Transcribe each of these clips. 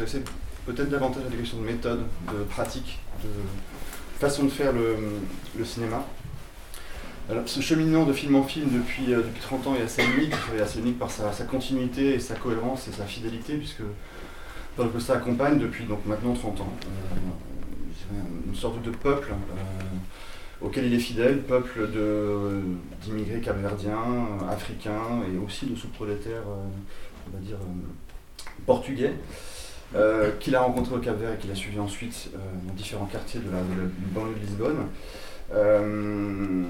m'intéresser peut-être davantage à des questions de méthode, de pratique, de façon de faire le, cinéma. Alors, ce cheminement de film en film depuis, depuis 30 ans est assez unique, est assez unique par sa, continuité et sa cohérence et sa fidélité, puisque Paul Costa accompagne depuis donc maintenant 30 ans une sorte de peuple auquel il est fidèle, peuple d'immigrés capverdiens, africains et aussi de sous-prolétaires, on va dire, portugais. Euh, qu'il a rencontré au Cap-Vert et qu'il a suivi ensuite euh, dans différents quartiers de la, banlieue de Lisbonne. Euh,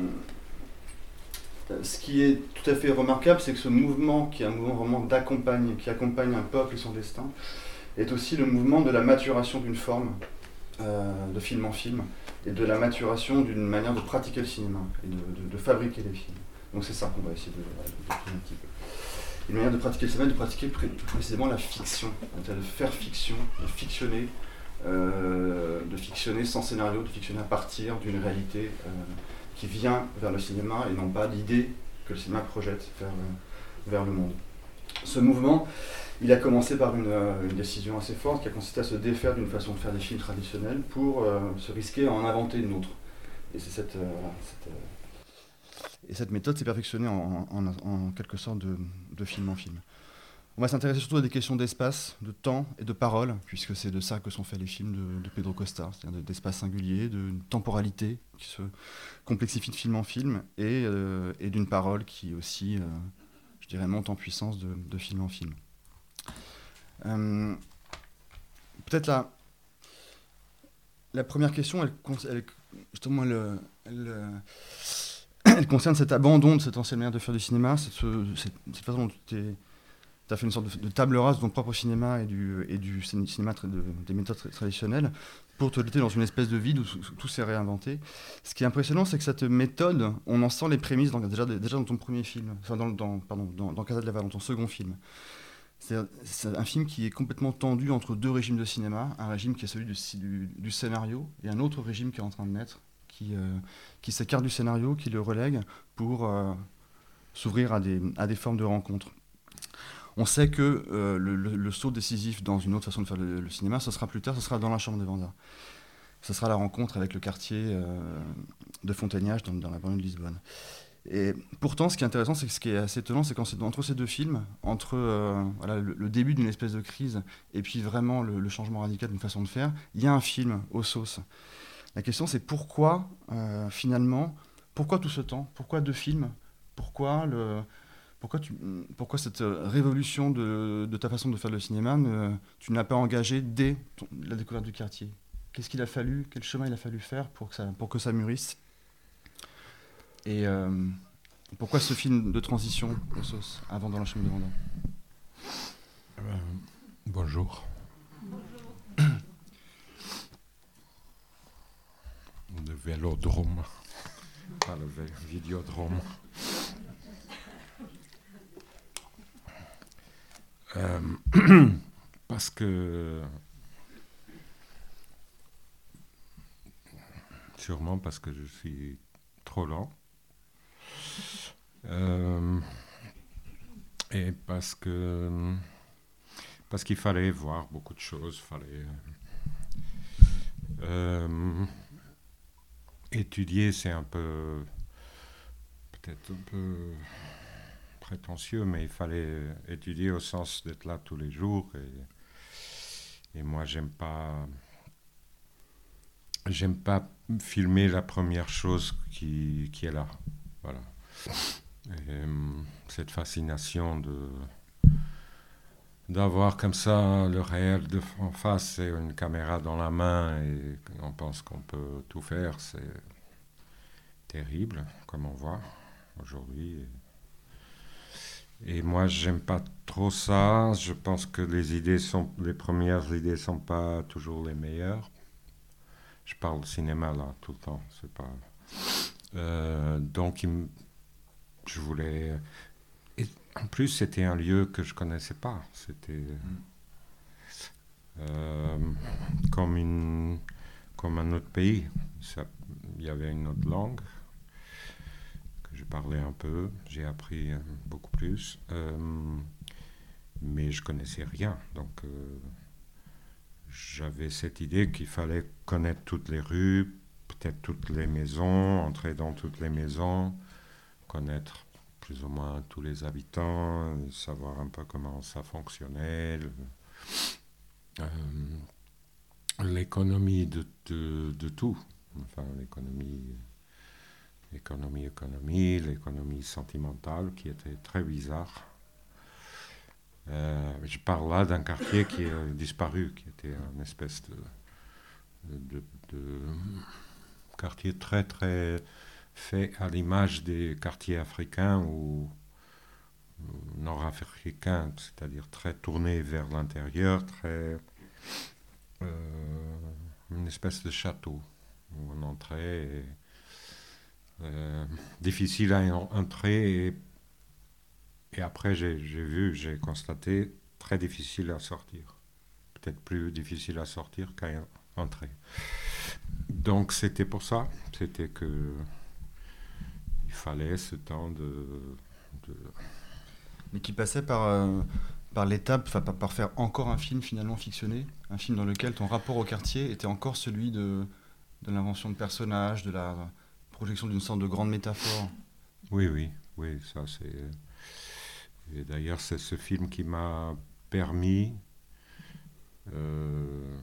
ce qui est tout à fait remarquable, c'est que ce mouvement, qui est un mouvement vraiment d'accompagne, qui accompagne un peuple et son destin, est aussi le mouvement de la maturation d'une forme, de film en film, et de la maturation d'une manière de pratiquer le cinéma et de, fabriquer les films. Donc c'est ça qu'on va essayer de, de, un petit peu une manière de pratiquer le cinéma, de pratiquer précisément la fiction, de faire fiction, de fictionner, euh, de fictionner sans scénario, de fictionner à partir d'une réalité euh, qui vient vers le cinéma et non pas l'idée que le cinéma projette vers, euh, vers le monde. Ce mouvement, il a commencé par une, décision assez forte qui a consisté à se défaire d'une façon de faire des films traditionnels pour se risquer à en inventer une autre. Et c'est cette et cette méthode s'est perfectionnée en, quelque sorte de, film en film. On va s'intéresser surtout à des questions d'espace, de temps et de parole, puisque c'est de ça que sont faits les films de, Pedro Costa, c'est-à-dire d'espace singulier, de temporalité qui se complexifie de film en film, et, euh, d'une parole qui aussi, euh, je dirais, monte en puissance de, film en film. Euh, peut-être la, la première question, elle, justement, elle concerne cet abandon de cette ancienne manière de faire du cinéma, cette, façon dont tu as fait une sorte de, table rase de ton propre cinéma et du, cinéma des méthodes traditionnelles pour te jeter dans une espèce de vide où, tout s'est réinventé. Ce qui est impressionnant, c'est que cette méthode, on en sent les prémices déjà, dans ton premier film, enfin dans, pardon, dans, dans Casa de la dans ton second film. C'est un film qui est complètement tendu entre deux régimes de cinéma, un régime qui est celui du scénario et un autre régime qui est en train de naître, qui, euh, qui s'écarte du scénario, qui le relègue pour euh, s'ouvrir à des, des formes de rencontres. On sait que euh, le, saut décisif dans une autre façon de faire le, cinéma, ce sera plus tard, ce sera dans la chambre de Vanda. Ce sera la rencontre avec le quartier de Fontaignage dans, la banlieue de Lisbonne. Et pourtant, ce qui est intéressant, c'est que ce qui est assez étonnant, c'est qu'entre ces deux films, entre le, début d'une espèce de crise et puis vraiment le, changement radical d'une façon de faire, il y a un film aux sauces. La question, c'est pourquoi, euh, finalement, pourquoi tout ce temps? Pourquoi deux films? Pourquoi, le, pourquoi, tu, pourquoi cette révolution de, de, ta façon de faire le cinéma, tu n'as pas engagé dès la découverte du quartier? Qu'est-ce qu'il a fallu, quel chemin il a fallu faire pour que ça, pour que ça mûrisse? Et euh, pourquoi ce film de transition, sauce, avant dans la chambre de Vendôme? Euh, Bonjour. Le vélodrome, pas le vidéodrome. Euh, parce que sûrement parce que je suis trop lent euh, et parce que parce qu'il fallait voir beaucoup de choses fallait euh, étudier, c'est un peu, peut-être un peu prétentieux, mais il fallait étudier au sens d'être là tous les jours. Et, et moi, j'aime pas, j'aime pas filmer la première chose qui, qui est là. Voilà. Euh, cette fascination de d'avoir comme ça le réel de, en face et une caméra dans la main et on pense qu'on peut tout faire, c'est terrible, comme on voit aujourd'hui. Et moi, j'aime pas trop ça. Je pense que les idées sont, les premières idées sont pas toujours les meilleures. Je parle cinéma là tout le temps, c'est pas. Euh, donc, je voulais en plus, c'était un lieu que je connaissais pas. C'était euh, comme, une, comme un autre pays. Il y avait une autre langue que je parlais un peu. J'ai appris euh, beaucoup plus. Euh, mais je connaissais rien. Donc, j'avais cette idée qu'il fallait connaître toutes les rues, peut-être toutes les maisons, entrer dans toutes les maisons, connaître plus ou moins tous les habitants, savoir un peu comment ça fonctionnait, euh, l'économie de, de, tout, enfin l'économie, l'économie, économie, l'économie sentimentale qui était très bizarre. Euh, je parle là d'un quartier qui a disparu, qui était une espèce de, de quartier très très fait à l'image des quartiers africains ou nord-africains, c'est-à-dire très tournés vers l'intérieur, très euh, une espèce de château où on entrait. Euh, difficile à entrer et, et après j'ai vu, j'ai constaté très difficile à sortir. Peut-être plus difficile à sortir qu'à entrer. Donc c'était pour ça, c'était que il fallait ce temps de, Mais qui passait par, euh, par l'étape, par, par faire encore un film finalement fictionné, un film dans lequel ton rapport au quartier était encore celui de, de l'invention de personnages, de la projection d'une sorte de grande métaphore. Oui, oui, oui, ça c'est... Et d'ailleurs c'est ce film qui m'a permis... Euh,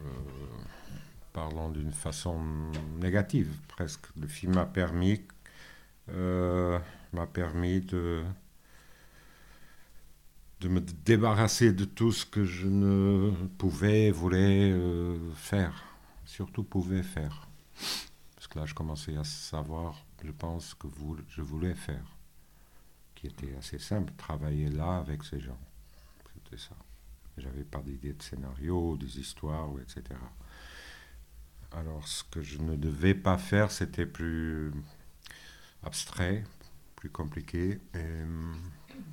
euh, parlant d'une façon négative presque. Le film m'a permis m'a permis de, de me débarrasser de tout ce que je ne pouvais, voulais euh, faire, surtout pouvais faire. Parce que là, je commençais à savoir, je pense, que je voulais faire, qui était assez simple, travailler là avec ces gens. C'était ça. J'avais pas d'idée de scénario, des histoires, etc. Alors, ce que je ne devais pas faire, c'était plus abstrait, plus compliqué, et,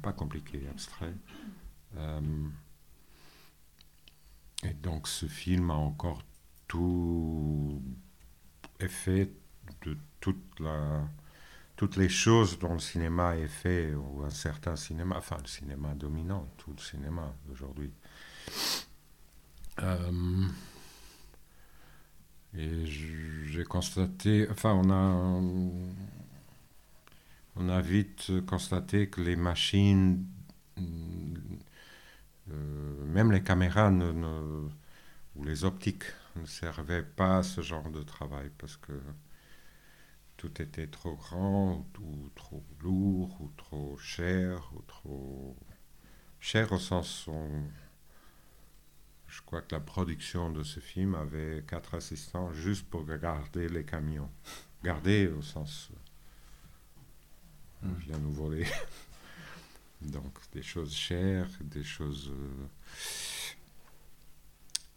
pas compliqué, abstrait. Euh, et donc ce film a encore tout effet de toute la, toutes les choses dont le cinéma est fait, ou un certain cinéma, enfin le cinéma dominant, tout le cinéma aujourd'hui. Euh, et j'ai constaté, enfin on a on a vite constaté que les machines, euh, même les caméras ou les optiques ne servaient pas à ce genre de travail parce que tout était trop grand ou trop lourd ou trop cher ou trop cher au sens où je crois que la production de ce film avait quatre assistants juste pour garder les camions. Garder au sens on vient nous voler. Donc des choses chères, des choses... Euh,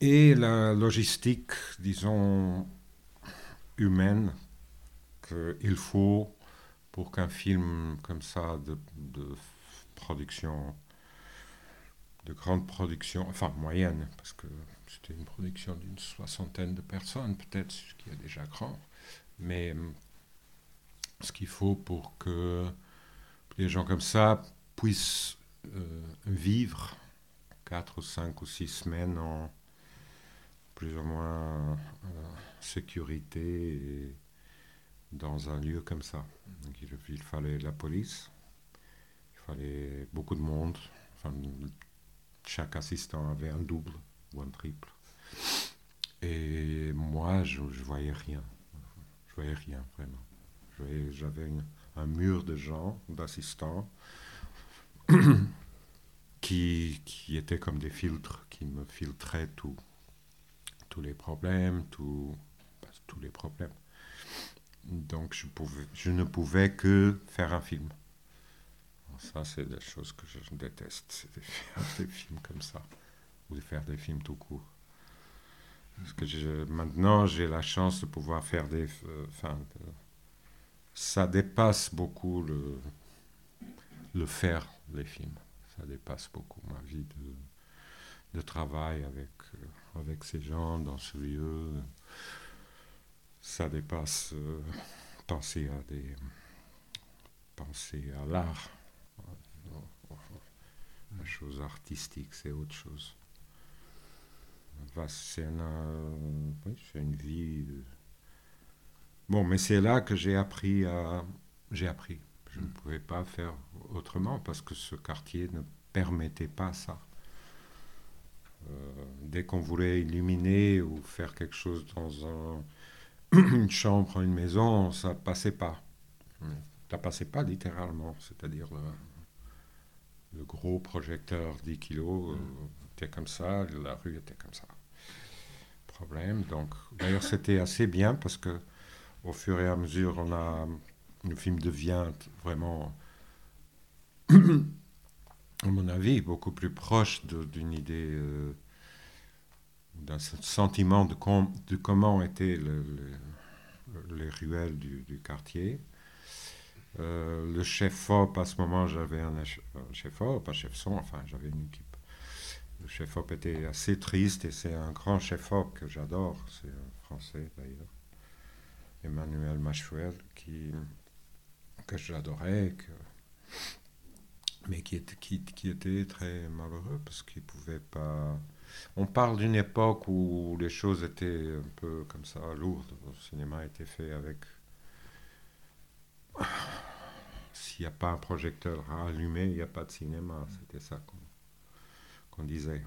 et la logistique, disons, humaine qu'il faut pour qu'un film comme ça de, de, production, de grande production, enfin moyenne, parce que c'était une production d'une soixantaine de personnes peut-être, ce qui est déjà grand, mais ce qu'il faut pour que les gens comme ça puissent euh, vivre quatre ou cinq ou six semaines en plus ou moins euh, sécurité et dans un lieu comme ça. il, fallait la police, il fallait beaucoup de monde. chaque assistant avait un double ou un triple. Et moi, je, je voyais rien. Je voyais rien, vraiment. J'avais un mur de gens, d'assistants, qui, qui étaient comme des filtres, qui me filtraient. Tous les problèmes, tout, tous les problèmes. Donc je, pouvais, je ne pouvais que faire un film. ça, c'est des choses que je déteste, c'est de faire des films comme ça, ou de faire des films tout court. Parce que maintenant, j'ai la chance de pouvoir faire des... Euh, ça dépasse beaucoup le, le faire, les films. Ça dépasse beaucoup ma vie de, de travail avec, euh, avec ces gens dans ce lieu. Ça dépasse euh, penser à des penser à l'art. La chose artistique, c'est autre chose. c'est une vie. Bon, mais c'est là que j'ai appris à. J'ai appris. Je ne pouvais pas faire autrement parce que ce quartier ne permettait pas ça. Euh, dès qu'on voulait illuminer ou faire quelque chose dans un, une chambre, une maison, ça passait pas. Ça passait pas littéralement, c'est-à-dire le, gros projecteur 10 kilos euh, était comme ça, la rue était comme ça. Problème. Donc, d'ailleurs, c'était assez bien parce que au fur et à mesure, le film devient vraiment, à mon avis, beaucoup plus proche d'une idée, euh, d'un sentiment de, de, comment étaient les ruelles du, quartier. Euh, le chef-op, à ce moment, j'avais un, chef-op, un chef-son, enfin, j'avais une équipe. Le chef-op était assez triste et c'est un grand chef-op que j'adore, c'est un français d'ailleurs, Emmanuel Machuel, qui, que j'adorais, mais qui était, très malheureux parce qu'il pouvait pas. On parle d'une époque où les choses étaient un peu comme ça, lourdes. Le cinéma était fait avec. S'il n'y a pas un projecteur à allumer, il n'y a pas de cinéma. C'était ça qu'on disait.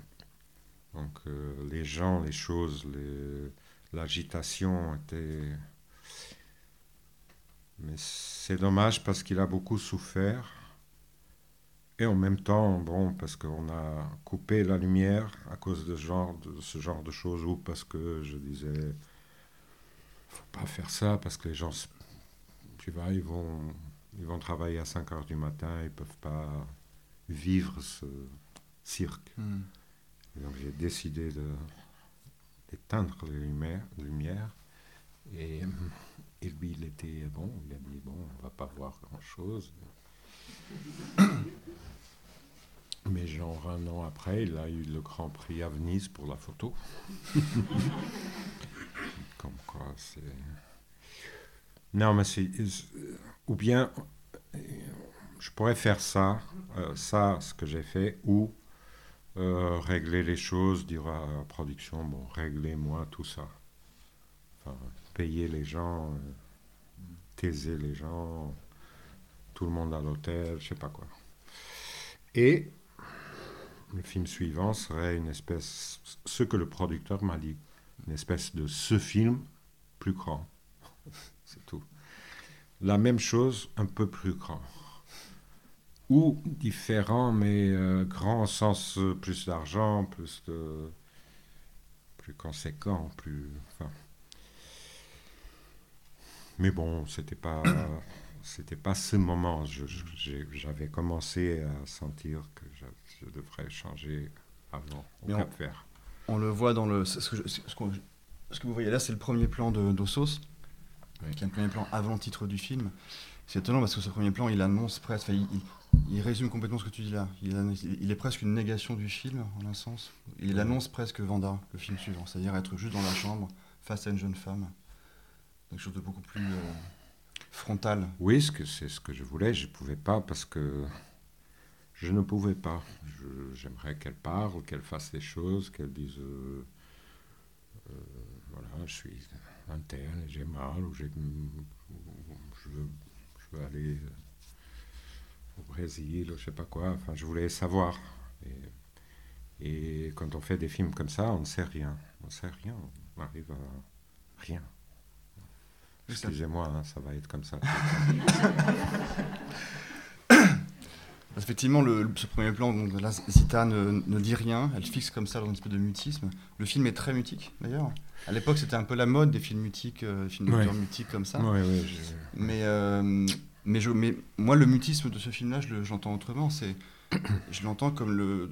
Donc euh, les gens, les choses, l'agitation était mais c'est dommage parce qu'il a beaucoup souffert. Et en même temps, bon, parce qu'on a coupé la lumière à cause de, genre, de ce genre de choses, ou parce que je disais, faut pas faire ça, parce que les gens, tu vois, ils vont, ils vont travailler à 5 heures du matin, ils peuvent pas vivre ce cirque. Hmm. donc j'ai décidé d'éteindre les lumières, lumières et et lui, il était bon, il a dit bon, on va pas voir grand-chose. Mais genre un an après, il a eu le Grand Prix à Venise pour la photo. Comme quoi, c'est. Non, mais c'est. Ou bien, je pourrais faire ça, euh, ça, ce que j'ai fait, ou euh, régler les choses, dire à la production, bon, réglez-moi tout ça. Enfin, payer les gens, euh, taiser les gens, tout le monde à l'hôtel, je sais pas quoi. Et le film suivant serait une espèce, ce que le producteur m'a dit, une espèce de ce film plus grand. C'est tout. La même chose, un peu plus grand. Ou différent, mais euh, grand au sens euh, plus d'argent, plus de. plus conséquent, plus. Enfin, mais bon, c'était pas, c'était pas ce moment. J'avais commencé à sentir que je, devrais changer avant au Cap on, On le voit dans le. Ce que, ce, que vous voyez là, c'est le premier plan de d'Ossos, qui est un premier plan avant le titre du film. C'est étonnant parce que ce premier plan, il annonce presque. Il, il, résume complètement ce que tu dis là. Il, il, est presque une négation du film, en un sens. Il annonce presque Vanda, le film suivant, c'est-à-dire être juste dans la chambre face à une jeune femme quelque chose de beaucoup plus euh, frontal. Oui, c'est ce que je voulais. Je ne pouvais pas parce que je ne pouvais pas. J'aimerais qu'elle parle, qu'elle fasse des choses, qu'elle dise euh, euh, voilà, je suis interne, j'ai mal, ou je veux, je veux aller au Brésil, ou je sais pas quoi. Enfin, je voulais savoir. Et, et, quand on fait des films comme ça, on ne sait rien. On ne sait rien. On arrive à rien. Excusez-moi, hein, ça va être comme ça. Effectivement, le, ce premier plan, donc, là, Zita ne, ne, dit rien, elle fixe comme ça dans une espèce de mutisme. Le film est très mutique, d'ailleurs. À l'époque, c'était un peu la mode des films mutiques, euh, films d'auteur mutiques comme ça. mais, euh, mais, je, mais moi, le mutisme de ce film-là, je j'entends autrement. C'est, je l'entends comme le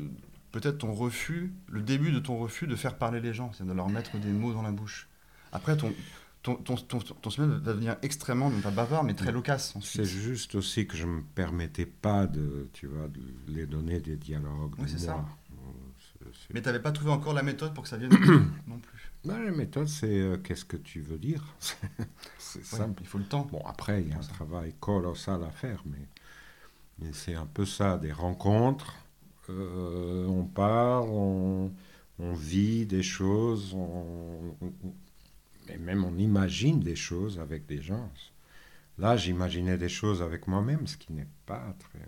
peut-être ton refus, le début de ton refus de faire parler les gens, c'est de leur mettre des mots dans la bouche. Après, ton, ton, ton, ton, ton va devenir extrêmement, non pas bavard, mais très loquace. C'est juste aussi que je ne me permettais pas de, tu vois, de les donner des dialogues. Oui, c'est ça. Mais tu n'avais pas trouvé encore la méthode pour que ça vienne non plus. Ben, la méthode, c'est euh, qu'est-ce que tu veux dire? c'est simple. Il faut le temps. Bon, après, il y a un travail colossal à faire, mais, mais c'est un peu ça, des rencontres. Euh, on part, on on vit des choses, et même on imagine des choses avec des gens. Là, j'imaginais des choses avec moi-même, ce qui n'est pas très...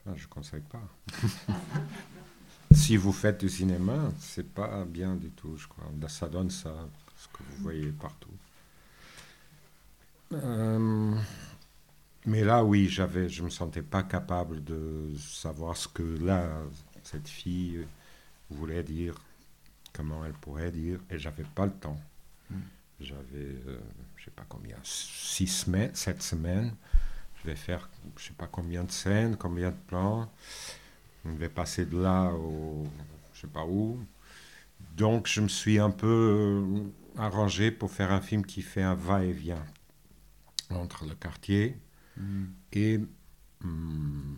Enfin, je ne conseille pas. si vous faites du cinéma, c'est pas bien du tout, je crois. Ça donne ça, ce que vous voyez partout. Euh, mais là, oui, j'avais, je me sentais pas capable de savoir ce que là, cette fille voulait dire, comment elle pourrait dire, et j'avais pas le temps. Hmm. J'avais, euh, je sais pas combien, six semaines, sept semaines. Je vais faire, je sais pas combien de scènes, combien de plans. On vais passer de là au, je sais pas où. Donc, je me suis un peu euh, arrangé pour faire un film qui fait un va-et-vient entre le quartier hmm. et hmm,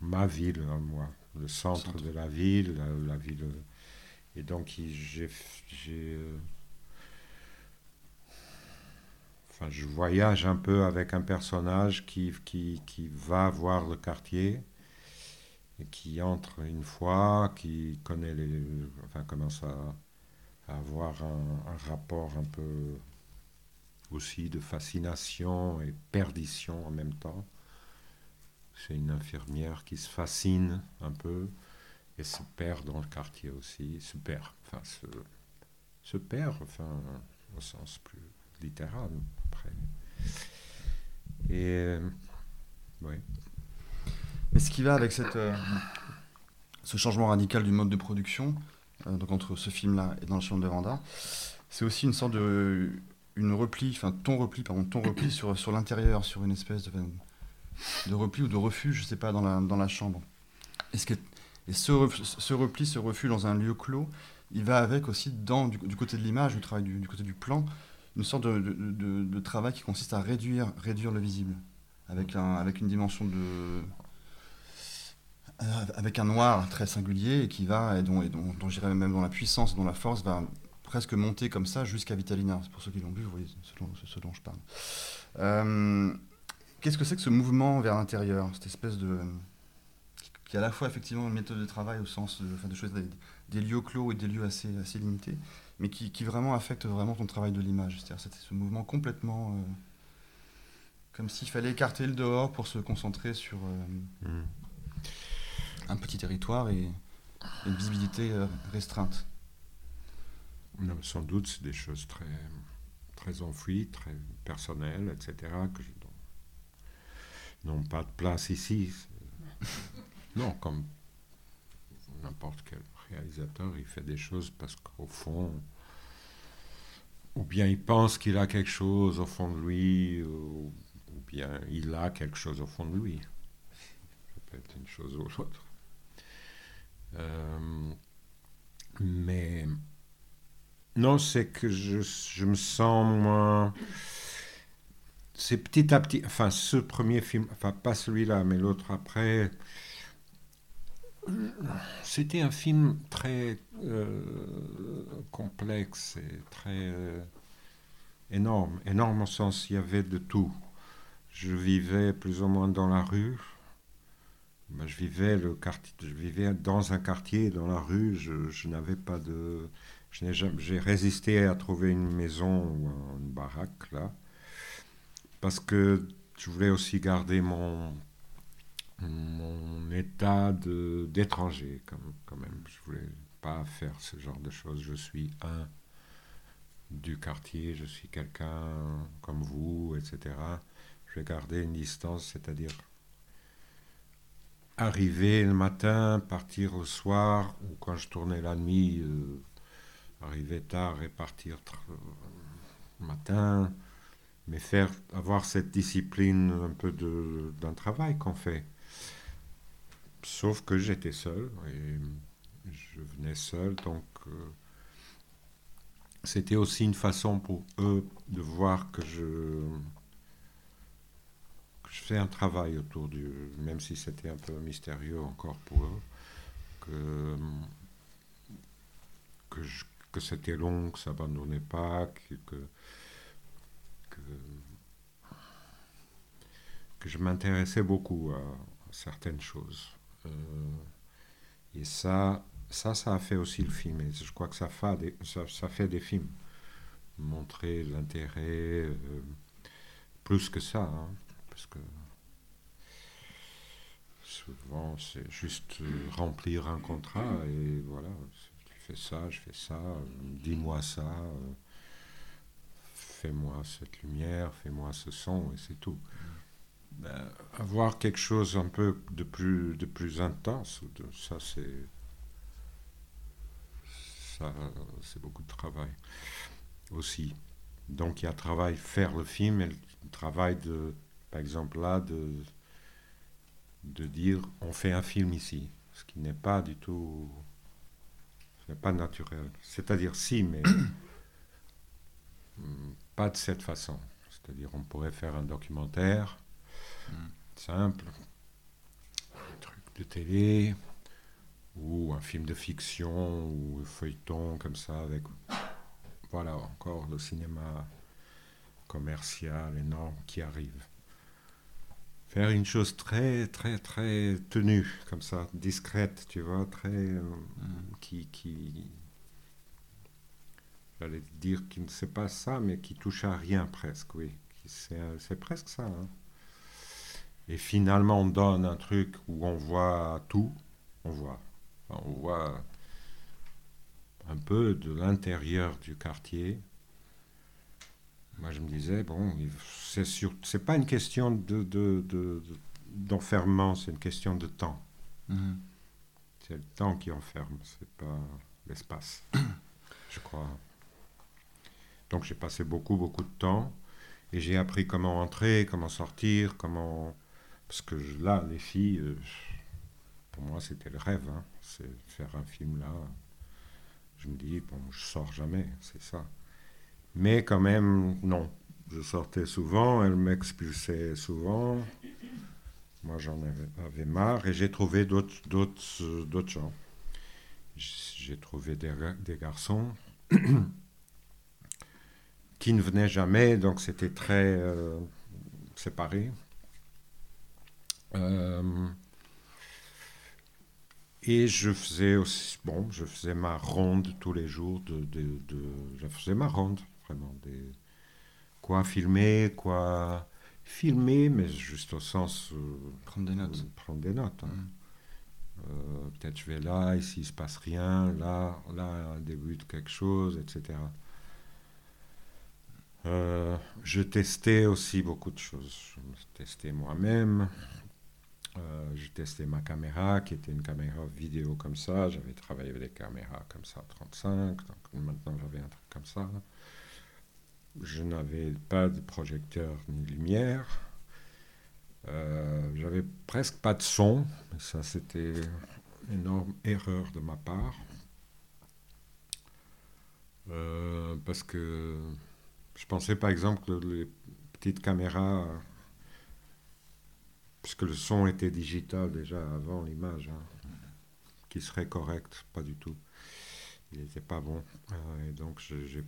ma ville, moi le centre, de la ville, la, ville. Et donc j'ai, euh, enfin, je voyage un peu avec un personnage qui, qui, qui, va voir le quartier et qui entre une fois, qui connaît les, enfin commence à, avoir un, rapport un peu aussi de fascination et perdition en même temps. C'est une infirmière qui se fascine un peu et se perd dans le quartier aussi, se perd, enfin se, se perd, enfin au sens plus littéral après. Et euh, oui. Mais ce qui va avec cette, euh, ce changement radical du mode de production, euh, donc entre ce film-là et dans le champ de Vanda, c'est aussi une sorte de une repli, enfin ton repli, pardon, ton repli sur, sur l'intérieur, sur une espèce de de repli ou de refuge, je sais pas, dans la, dans la chambre. Est-ce que, et ce, repli, ce refuge dans un lieu clos, il va avec aussi, dans, du, côté de l'image, du travail du, côté du plan, une sorte de, travail qui consiste à réduire, réduire le visible, avec, avec une dimension de... Euh, avec un noir très singulier et qui va, et dont, dont, j'irais même dans la puissance, dont la force va presque monter comme ça jusqu'à Vitalina. Pour ceux qui l'ont vu, vous voyez ce dont, ce dont je parle. Euh, Qu'est-ce que c'est que ce mouvement vers l'intérieur, cette espèce de qui est à la fois effectivement une méthode de travail au sens de, enfin, de choses, des, lieux clos et des lieux assez, assez limités, mais qui, qui vraiment affecte vraiment ton travail de l'image. C'est-à-dire c'est ce mouvement complètement euh, comme s'il fallait écarter le dehors pour se concentrer sur euh, mm. un petit territoire et, une visibilité euh, restreinte. sans doute, c'est des choses très, très enfouies, très personnelles, etc., que n'ont pas de place ici. non, comme n'importe quel réalisateur, il fait des choses parce qu'au fond, ou bien il pense qu'il a quelque chose au fond de lui, ou, bien il a quelque chose au fond de lui. Ça peut être une chose ou l'autre. Euh, mais non, c'est que je, je, me sens moins c'est petit à petit, enfin ce premier film, enfin pas celui-là, mais l'autre après, c'était un film très euh, complexe et très euh, énorme, énorme au sens il y avait de tout. Je vivais plus ou moins dans la rue. Ben, je vivais le quartier, je vivais dans un quartier, dans la rue. Je, n'avais pas de, j'ai résisté à trouver une maison ou une baraque là parce que je voulais aussi garder mon, mon état d'étranger quand même. Je voulais pas faire ce genre de choses. Je suis un du quartier, je suis quelqu'un comme vous, etc. Je vais garder une distance, c'est-à-dire arriver le matin, partir le soir, ou quand je tournais la nuit, euh, arriver tard et partir le matin mais faire avoir cette discipline un peu d'un travail qu'on fait. Sauf que j'étais seul et je venais seul, donc euh, c'était aussi une façon pour eux de voir que je que je fais un travail autour du, même si c'était un peu mystérieux encore pour eux, que que, c'était long, que ça abandonnait pas, que que, je m'intéressais beaucoup à, certaines choses. Euh, et ça, ça, ça a fait aussi le film. Et je crois que ça fait des, ça, fait des films. Montrer l'intérêt, euh, plus que ça. Hein, parce que souvent, c'est juste remplir un contrat et voilà. Tu fais ça, je fais ça, dis-moi ça, euh, fais-moi cette lumière, fais-moi ce son et c'est tout. Ben, avoir quelque chose un peu de plus, de plus intense, ça c'est ça c'est beaucoup de travail aussi. Donc il y a travail faire le film et le travail de, par exemple là, de, de dire on fait un film ici, ce qui n'est pas du tout, n'est pas naturel. C'est-à-dire si, mais pas de cette façon. C'est-à-dire on pourrait faire un documentaire simple, un truc de télé, ou un film de fiction, ou un feuilleton comme ça, avec, voilà, encore le cinéma commercial énorme qui arrive. Faire une chose très, très, très tenue, comme ça, discrète, tu vois, très. Euh, mm. qui. qui J'allais dire qui ne sait pas ça, mais qui touche à rien presque, oui. C'est presque ça. Hein. Et finalement, on donne un truc où on voit tout. On voit. On voit un peu de l'intérieur du quartier. Moi, je me disais, bon, c'est sûr, c'est pas une question de, d'enfermement, c'est une question de temps. Mhm. C'est le temps qui enferme, c'est pas l'espace, je crois. Donc j'ai passé beaucoup, beaucoup de temps et j'ai appris comment entrer, comment sortir, comment parce que là, les filles, euh, pour moi, c'était le rêve. Hein. C'est faire un film là. Je me dis, bon, je sors jamais, c'est ça. Mais quand même, non. Je sortais souvent, elle m'expulsait souvent. Moi, j'en avais, marre et j'ai trouvé d'autres, d'autres gens. J'ai trouvé des, des garçons qui ne venaient jamais, donc c'était très euh, séparé. Euh, et je faisais aussi, bon, je faisais ma ronde tous les jours, de, de, je faisais ma ronde, vraiment. Des, quoi filmer, quoi filmer, mais juste au sens... Euh, prendre des notes. prendre des notes. Hein. Mm. Euh, peut-être je vais là, ici il ne se passe rien, là, là, un début de quelque chose, etc. je testais aussi beaucoup de choses. Je testais moi-même, euh, j'ai testé ma caméra, qui était une caméra vidéo comme ça. J'avais travaillé avec des caméras comme ça, 35. Donc maintenant, j'avais un truc comme ça. Je n'avais pas de projecteur ni lumière. Euh, j'avais presque pas de son. Ça, c'était une énorme erreur de ma part. Euh, parce que je pensais par exemple que les petites caméras puisque le son était digital déjà avant l'image, hein, qui serait correct, pas du tout. Il n'était pas bon. Euh, et donc, je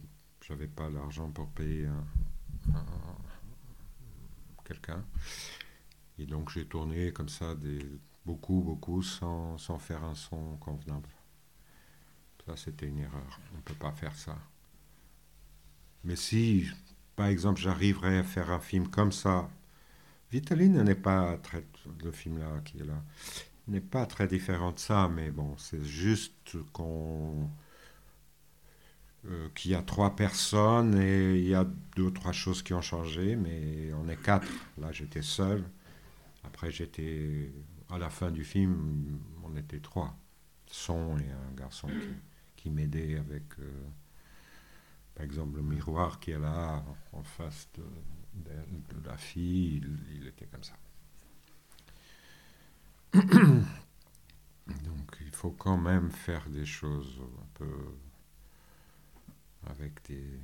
n'avais pas l'argent pour payer quelqu'un. Et donc, j'ai tourné comme ça des, beaucoup, beaucoup, sans, sans faire un son convenable. Ça, c'était une erreur. On ne peut pas faire ça. Mais si, par exemple, j'arriverais à faire un film comme ça, Vitaline n'est pas très. Le film là qui est là n'est pas très différent de ça, mais bon, c'est juste qu'on. Euh, qu'il y a trois personnes et il y a deux ou trois choses qui ont changé, mais on est quatre. Là, j'étais seul. Après, j'étais. À la fin du film, on était trois. Son et un garçon qui, m'aidait avec. Euh, par exemple, le miroir qui est là en face de de, la fille, il, était comme ça. Donc il faut quand même faire des choses un peu avec des,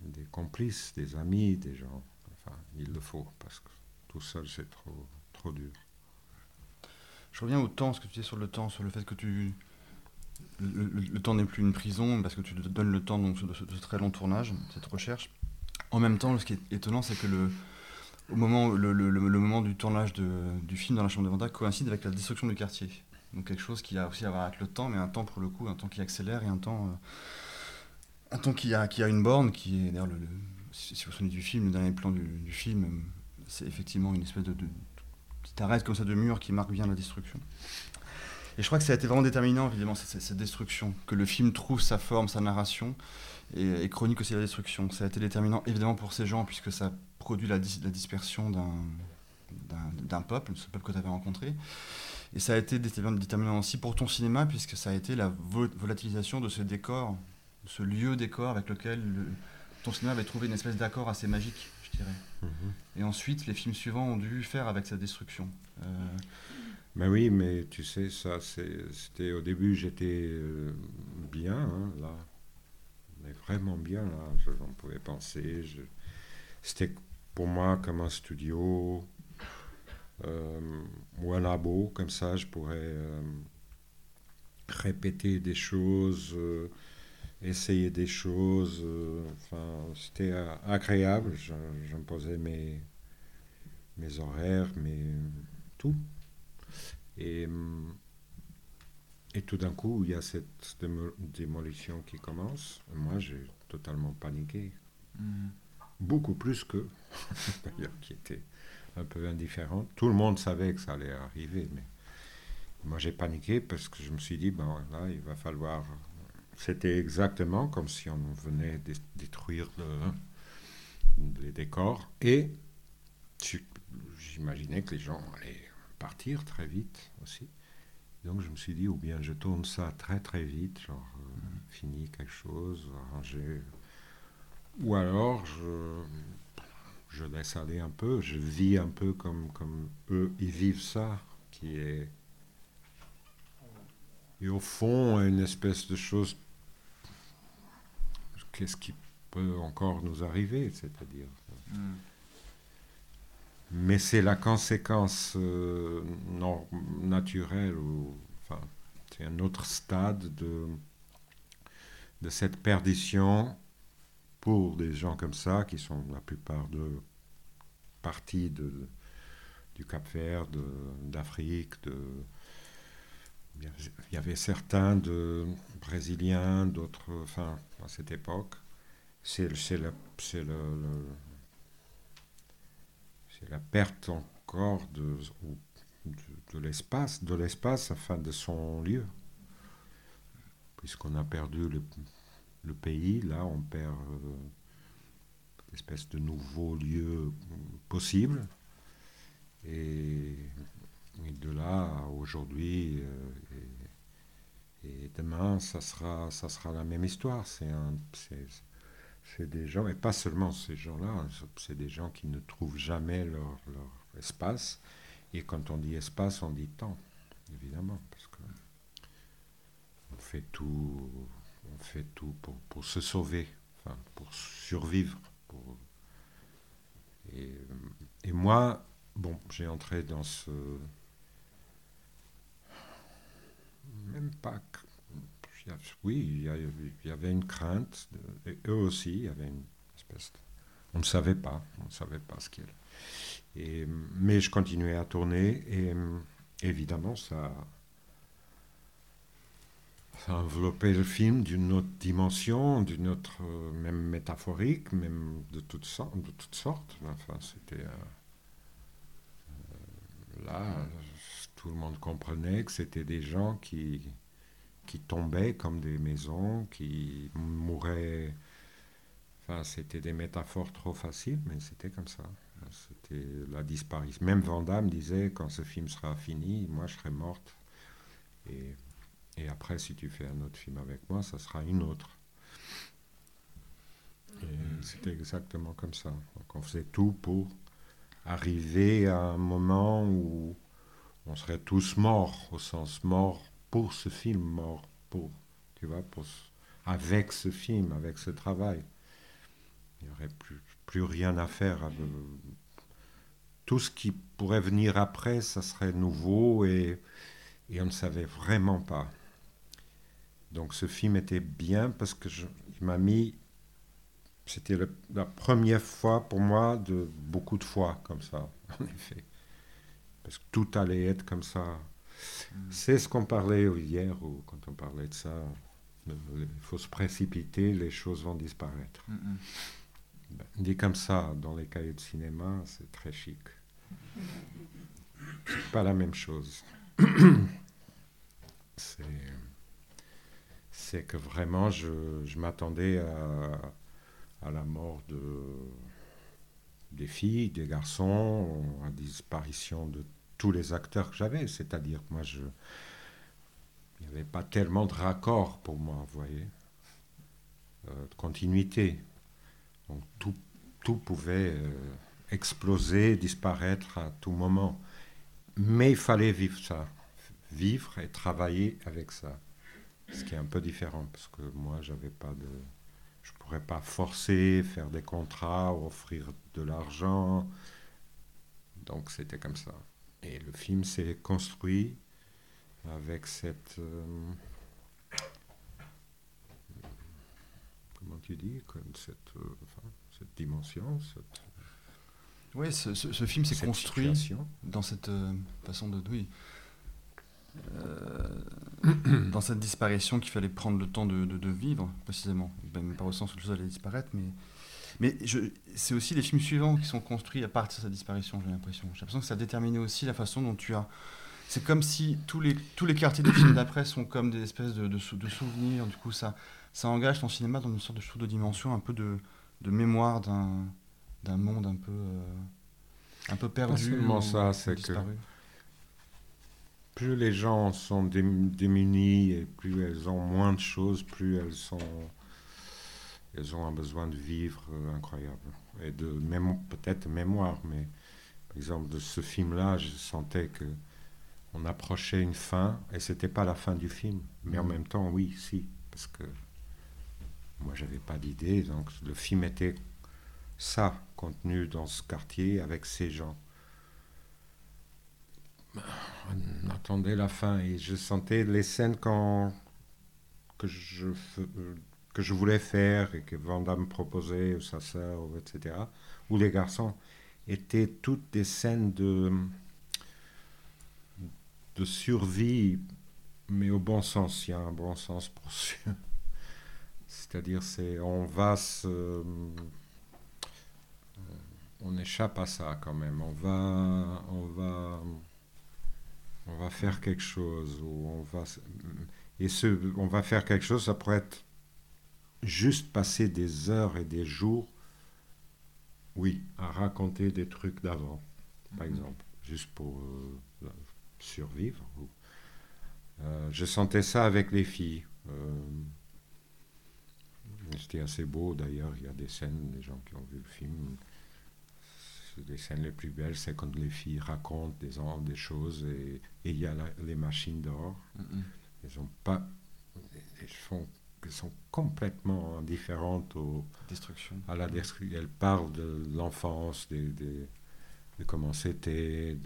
des complices, des amis, des gens. Enfin, il le faut, parce que tout seul c'est trop, trop dur. Je reviens au temps, ce que tu disais sur le temps, sur le fait que tu. Le, temps n'est plus une prison, parce que tu te donnes le temps donc, de ce très long tournage, cette recherche. En même temps, ce qui est étonnant, c'est que le, moment, du tournage du film dans la chambre des Vanda coïncide avec la destruction du quartier. Donc quelque chose qui a aussi à voir avec le temps, mais un temps pour le coup, un temps qui accélère et un temps, euh, un temps qui a, une borne, qui est d'ailleurs, le, si vous vous souvenez du film, le dernier plan du, film, c'est effectivement une espèce de, de, petite arête comme ça de mur qui marque bien la destruction. Et je crois que ça a été vraiment déterminant, évidemment, cette destruction, que le film trouve sa forme, sa narration, et, et, chronique aussi la destruction. Ça a été déterminant, évidemment, pour ces gens, puisque ça produit la, la dispersion d'un peuple, ce peuple que tu avais rencontré. Et ça a été déterminant aussi pour ton cinéma, puisque ça a été la volatilisation de ce décor, ce lieu décor avec lequel le, ton cinéma avait trouvé une espèce d'accord assez magique, je dirais. Mm -hmm. Et ensuite, les films suivants ont dû faire avec sa destruction. Euh... Ben oui, mais tu sais, ça, c'était au début, j'étais euh, bien, hein, là. Vraiment bien, là. J'en pouvais penser. C'était pour moi comme un studio euh, ou un labo, comme ça, je pourrais euh, répéter des choses, euh, essayer des choses. Enfin, c'était agréable. J'imposais mes, mes horaires, mes, tout. Et, et tout d'un coup, il y a cette démolition qui commence. Moi, j'ai totalement paniqué. Mmh. Beaucoup plus que, d'ailleurs, qui était un peu indifférent. Tout le monde savait que ça allait arriver, mais moi j'ai paniqué parce que je me suis dit, bon, là, il va falloir. C'était exactement comme si on venait détruire le, les décors. Et j'imaginais que les gens allaient partir très vite aussi. Donc je me suis dit, ou bien je tourne ça très très vite, genre euh, fini quelque chose, arranger. Ou alors je je laisse aller un peu, je vis un peu comme, comme eux, ils vivent ça, qui est... Et au fond, une espèce de chose, qu'est-ce qui peut encore nous arriver, c'est-à-dire... Mm. Mais c'est la conséquence euh, naturelle, enfin, c'est un autre stade de, de cette perdition pour des gens comme ça, qui sont la plupart de partis de, du Cap Vert, d'Afrique, il y avait certains de brésiliens, d'autres, enfin, à cette époque. C'est la, le, le, la perte encore de, de, l'espace, de l'espace, enfin de son lieu. Puisqu'on a perdu le, le pays, là, on perd euh, espèce de nouveau lieu possible. Et, de là aujourd'hui euh, et, demain, ça sera, ça sera la même histoire. C'est des gens, et pas seulement ces gens-là, c'est des gens qui ne trouvent jamais leur, leur, espace. Et quand on dit espace, on dit temps, évidemment, parce que on fait tout on fait tout pour, pour se sauver, enfin, pour survivre. Et, et, moi, bon, j'ai entré dans ce. Même pas. Oui, il y, avait une crainte, et eux aussi, il y avait une espèce de, On ne savait pas, on ne savait pas ce qu'il y avait. Mais je continuais à tourner et évidemment, ça ça a enveloppé le film d'une autre dimension, d'une autre, même métaphorique, même de toutes sortes. De toutes sortes. Enfin, c'était. Euh, euh, là, tout le monde comprenait que c'était des gens qui, qui tombaient comme des maisons, qui mouraient. Enfin, c'était des métaphores trop faciles, mais c'était comme ça. C'était la disparition. Même Van disait quand ce film sera fini, moi je serai morte. Et et après, si tu fais un autre film avec moi, ça sera une autre. Et c'était exactement comme ça. Donc on faisait tout pour arriver à un moment où on serait tous morts, au sens mort pour ce film, mort pour, tu vois, pour, avec ce film, avec ce travail. Il n'y aurait plus, plus rien à faire. Tout ce qui pourrait venir après, ça serait nouveau et, et on ne savait vraiment pas. Donc ce film était bien parce que je, m'a mis. C'était la première fois pour moi de beaucoup de fois comme ça, en effet. Parce que tout allait être comme ça. C'est ce qu'on parlait hier, ou quand on parlait de ça. Il faut se précipiter, les choses vont disparaître. Ben, dit comme ça, dans les cahiers de cinéma, c'est très chic. C'est pas la même chose. c'est que vraiment, je, je m'attendais à, à, la mort de, des filles, des garçons, à la disparition de tous les acteurs que j'avais. C'est-à-dire moi, je, il n'y avait pas tellement de raccord pour moi, vous voyez, euh, de continuité. Donc tout, tout pouvait euh, exploser, disparaître à tout moment. Mais il fallait vivre ça, vivre et travailler avec ça. Ce qui est un peu différent, parce que moi, j'avais pas de... Je pourrais pas forcer, faire des contrats, offrir de l'argent. Donc c'était comme ça. Et le film s'est construit avec cette... Euh, comment tu dis cette, euh, cette dimension cette, Oui, ce, ce, film s'est construit dans cette euh, façon de... Oui. dans cette disparition qu'il fallait prendre le temps de, de, vivre, précisément. Même pas au sens où choses allaient disparaître, mais, mais c'est aussi les films suivants qui sont construits à partir de cette disparition, j'ai l'impression. J'ai l'impression que ça a déterminé aussi la façon dont tu as c'est comme si tous les, tous les quartiers des films d'après sont comme des espèces de, de, souvenirs. Du coup, ça, ça engage ton cinéma dans une sorte de, de dimension, un peu de, de mémoire d'un, d'un monde un peu, euh, un peu perdu. seulement ça, c'est que plus les gens sont démunis et plus elles ont moins de choses, plus elles sont elles ont un besoin de vivre euh, incroyable et de peut-être mémoire mais par exemple de ce film là je sentais que on approchait une fin et c'était pas la fin du film. Mais en mm. même temps, oui, si, parce que moi j'avais pas d'idée, donc le film était ça, contenu dans ce quartier avec ces gens. On attendait la fin et je sentais les scènes quand, que, je, que je voulais faire et que Vanda me proposait, ou sa sœur, etc., ou les garçons, étaient toutes des scènes de de survie, mais au bon sens. Il y a un bon sens pour C'est-à-dire, c'est on va se, euh, on échappe à ça quand même. On va, on va, on va faire quelque chose ou on va et ce, on va faire quelque chose. Ça pourrait être juste passer des heures et des jours, oui, à raconter des trucs d'avant, par mhm. exemple, juste pour euh, survivre. Euh, je sentais ça avec les filles. Euh, c'était assez beau d'ailleurs, il y a des scènes, des gens qui ont vu le film. Les scènes les plus belles, c'est quand les filles racontent des, des choses et, il y a les machines d'or. Elles ont pas. Elles, font, elles sont complètement indifférentes aux, Destruction. à la destruction. Elles parlent de l'enfance, des, des de comment c'était,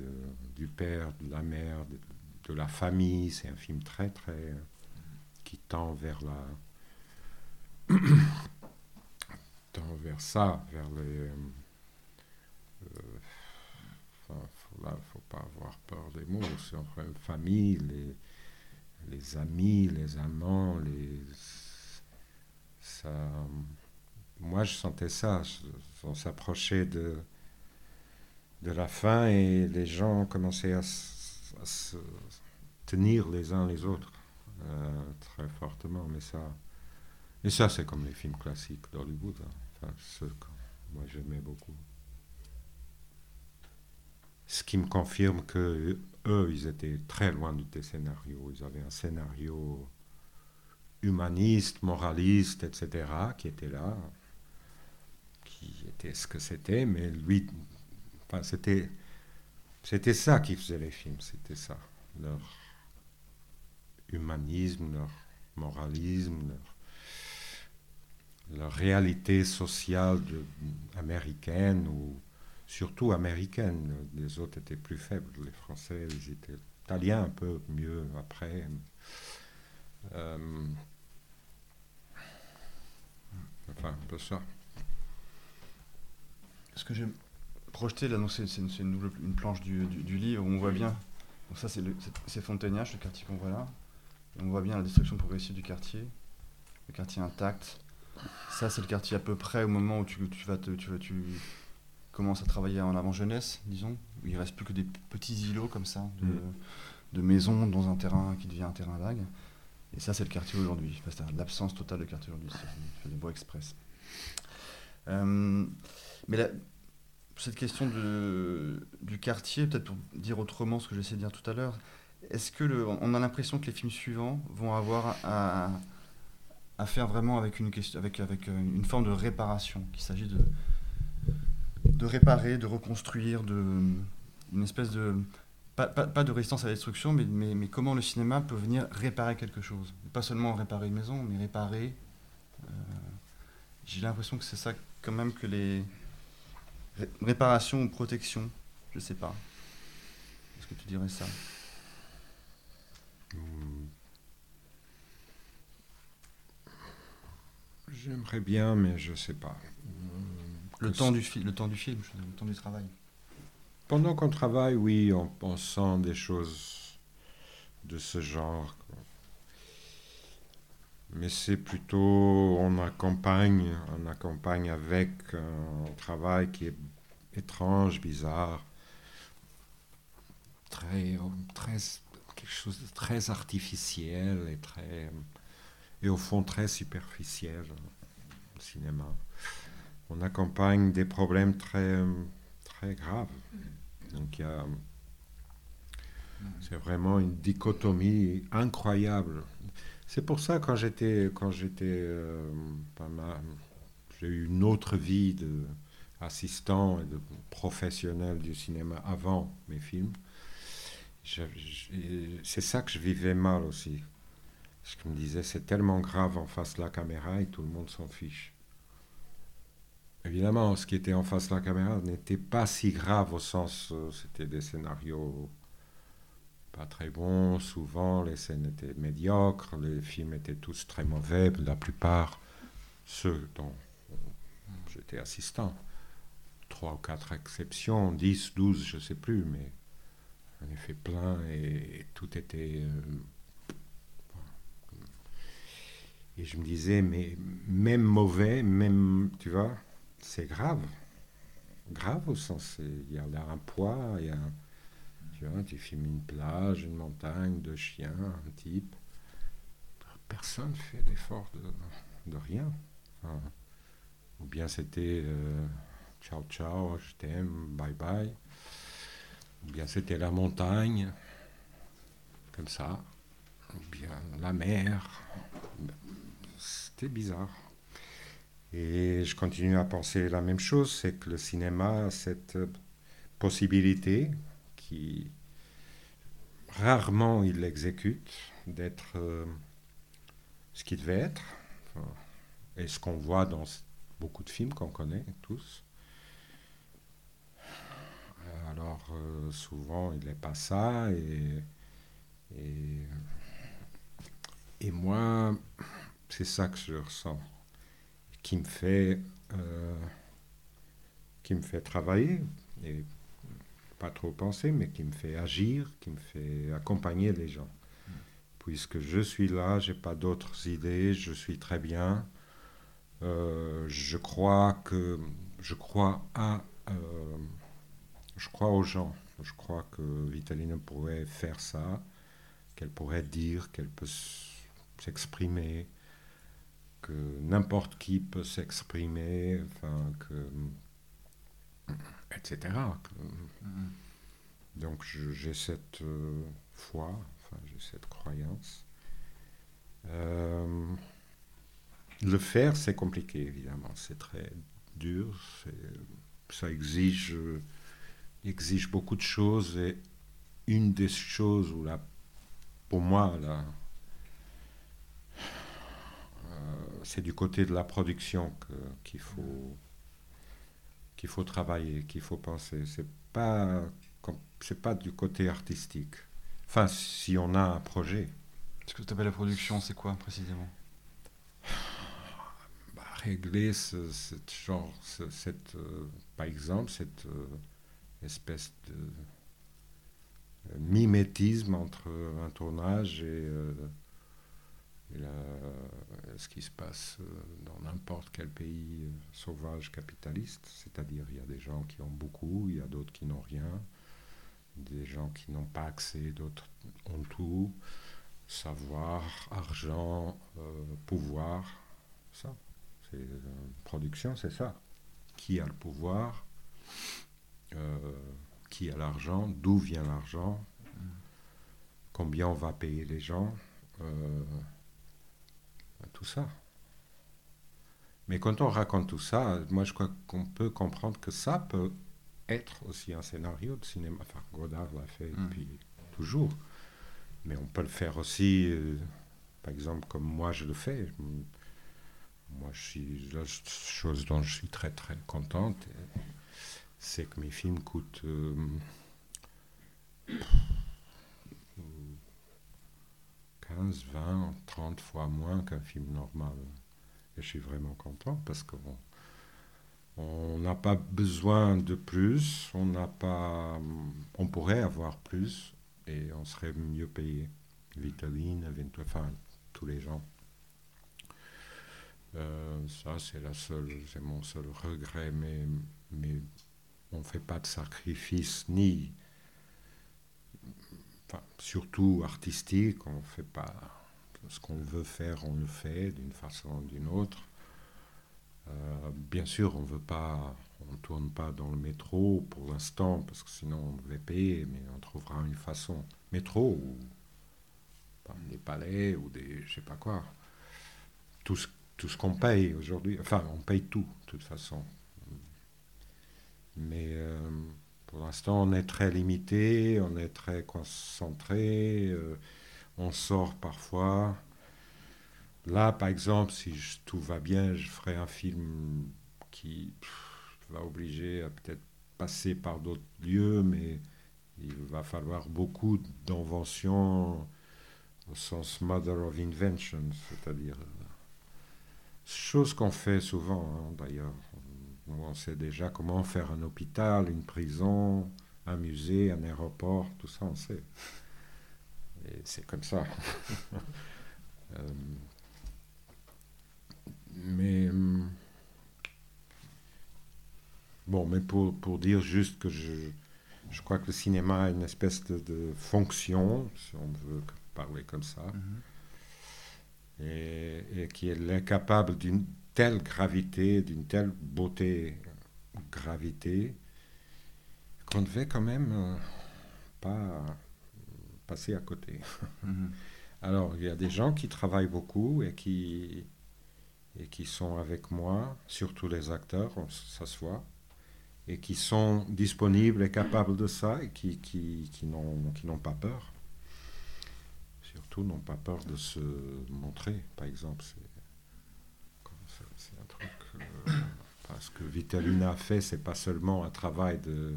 du père, de la mère, de, la famille. C'est un film très, très. qui tend vers la. tend vers ça, vers les. Euh, faut, faut pas avoir peur des mots. C'est la famille, les, les amis, les amants, les. Ça, moi, je sentais ça. On s'approchait de de la fin et les gens commençaient à, se tenir les uns les autres euh, très fortement. Mais ça, et ça c'est comme les films classiques d'Hollywood. Hein. Enfin, que moi j'aimais beaucoup. Ce qui me confirme que eux, ils étaient très loin des scénarios. Ils avaient un scénario humaniste, moraliste, etc., qui était là, qui était ce que c'était, mais lui, c'était, c'était ça qui faisait les films, c'était ça. Leur humanisme, leur moralisme, leur, réalité sociale américaine ou surtout américaine. Les autres étaient plus faibles, les Français, ils étaient italiens un peu mieux après. Euh, enfin, un peu ça. Ce que j'aime projeté, là, c'est une, une, planche du, livre où on voit bien Donc ça, c'est Fontaignac, le quartier qu'on voit là. Et on voit bien la destruction progressive du quartier, le quartier intact. Ça, c'est le quartier à peu près au moment où tu, tu vas te, tu, tu commences à travailler en avant-jeunesse, disons, où il reste plus que des petits îlots comme ça, de, Mm. de maisons dans un terrain qui devient un terrain vague. Et ça, c'est le quartier aujourd'hui. Enfin, l'absence totale de quartier aujourd'hui. C'est des voies express. Euh, mais la- cette question du quartier, peut-être pour dire autrement ce que j'essaie de dire tout à l'heure, est-ce que on a l'impression que les films suivants vont avoir à, faire vraiment avec une question, avec, une forme de réparation, qu'il s'agit de, de réparer, de reconstruire, de une espèce de pas, pas- pas de résistance à la destruction, mais, mais, mais comment le cinéma peut venir réparer quelque chose. Pas seulement réparer une maison, mais réparer. euh, J'ai l'impression que c'est ça quand même que les ré- réparation ou protection, je sais pas. Est-ce que tu dirais ça? J'aimerais bien, mais je sais pas. Le temps du le temps du film, le temps du travail. Pendant qu'on travaille, oui, on, sent des choses de ce genre. Mais c'est plutôt, on accompagne, on accompagne avec un travail qui est étrange, bizarre, très, très, quelque chose de très artificiel et très, et au fond très superficiel, le cinéma. On accompagne des problèmes très, très graves. Donc il c'est vraiment une dichotomie incroyable. C'est pour ça quand j'étais quand j'étais euh, j'ai eu une autre vie de assistant et de professionnel du cinéma avant mes films. C'est ça que je vivais mal aussi. Je me disais c'est tellement grave en face de la caméra et tout le monde s'en fiche. Évidemment, ce qui était en face de la caméra n'était pas si grave au sens, euh, c'était des scénarios pas très bons, souvent les scènes étaient médiocres, les films étaient tous très mauvais, la plupart, ceux dont j'étais assistant. Trois ou quatre exceptions, 10, 12, je ne sais plus, mais ai fait plein et tout était... euh, et je me disais, mais même mauvais, même, tu vois, c'est grave. Grave au sens, il y a un poids, il y tu vois, tu filmes une plage, une montagne, deux chiens, un type. Personne ne fait l'effort de, rien. Enfin, ou bien c'était euh, ciao ciao, je t'aime, bye bye. Ou bien c'était la montagne, comme ça. Ou bien la mer. C'était bizarre. Et je continue à penser la même chose, c'est que le cinéma a cette euh, possibilité qui rarement il l'exécute d'être euh, ce qu'il devait être, et ce qu'on voit dans beaucoup de films qu'on connaît tous. Alors euh, souvent il n'est pas ça, et, et moi c'est ça que je ressens qui me fait euh, qui me fait travailler et pas trop penser mais qui me fait agir qui me fait accompagner les gens. Puisque je suis là j'ai pas d'autres idées je suis très bien. Euh, je crois que je crois à euh, je crois aux gens. Je crois que Vitaline pourrait faire ça qu'elle pourrait dire qu'elle peut s'exprimer que n'importe qui peut s'exprimer, enfin que etc. donc j'ai cette euh, foi, enfin j'ai cette croyance. Euh, le faire, c'est compliqué évidemment, c'est très dur, ça exige exige beaucoup de choses et une des choses où la, pour moi la c'est du côté de la production qu'il faut qu'il faut travailler, qu'il faut penser. C'est pas c'est pas du côté artistique. Enfin, si on a un projet, Ce que tu appelles la production, c'est quoi précisément? Bah, régler ce, cette genre, ce- cette, euh, par exemple, cette euh, espèce de mimétisme entre un tournage et, ce qui se passe dans n'importe quel pays sauvage capitaliste. C'est-à-dire, il y a des gens qui ont beaucoup, il y a d'autres qui n'ont rien, des gens qui n'ont pas accès, d'autres ont tout savoir, argent, pouvoir, ça. C'est production, c'est ça. Qui a le pouvoir euh, Qui a l'argent D'où vient l'argent Combien on va payer les gens euh, Tout ça. Mais quand on raconte tout ça, moi je crois qu'on peut comprendre que ça peut être aussi un scénario de cinéma. Enfin, Godard l'a fait mm. depuis toujours. Mais on peut le faire aussi, euh, par exemple, comme moi je le fais. Moi, je suis, la chose dont je suis très très contente, c'est que mes films coûtent 15, 20, 30 fois moins qu'un film normal. Et je suis vraiment content parce qu'on on n'a pas besoin de plus, on n'a pas, on pourrait avoir plus et on serait mieux payé. Vitaline, enfin tous les gens. Euh, ça, c'est la seule, c'est mon seul regret, mais, mais on ne fait pas de sacrifice ni, surtout artistique, on ne fait pas ce qu'on veut faire, on le fait d'une façon ou d'une autre. Euh, bien sûr, on veut pas, on tourne pas dans le métro pour l'instant parce que sinon on devait payer, mais on trouvera une façon. Métro ou des palais ou des, je sais pas quoi. Tout ce tout ce qu'on paye aujourd'hui. Enfin, on paye tout, de toute façon. Mais euh, pour l'instant, on est très limité, on est très concentré, euh, on sort parfois. Là, par exemple, si tout va bien, je ferai un film qui va obliger à peut-être passer par d'autres lieux, mais il va falloir beaucoup d'inventions au sens mother of invention, c'est-à-dire Chose qu'on fait souvent, hein, d'ailleurs. On sait déjà comment faire un hôpital, une prison, un musée, un aéroport, tout ça, on sait. Et c'est comme ça. Euh, mais. Hum, bon, mais pour, pour, dire juste que je, je crois que le cinéma a une espèce de, fonction, si on veut parler comme ça. Mm-hmm et, qui est incapable d'une telle gravité, d'une telle beauté, gravité, qu'on devait quand même euh, pas passer à côté. Mhm. Alors, il y a des gens qui travaillent beaucoup et qui, et qui sont avec moi, surtout les acteurs, ça se voit, et qui sont disponibles et capables de ça et qui, qui, qui n'ont pas peur surtout n'ont pas peur de se montrer, par exemple. C'est un truc. Euh, parce que Vitalina a fait, c'est pas seulement un travail de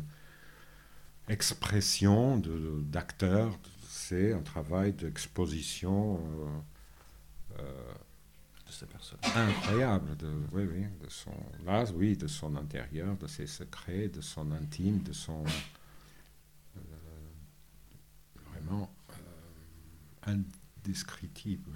expression d'acteur, c'est un travail d'exposition euh, euh, de sa personne. Incroyable, de, oui, oui, de son, là, oui, de son intérieur, de ses secrets, de son intime, de son vraiment indescriptible.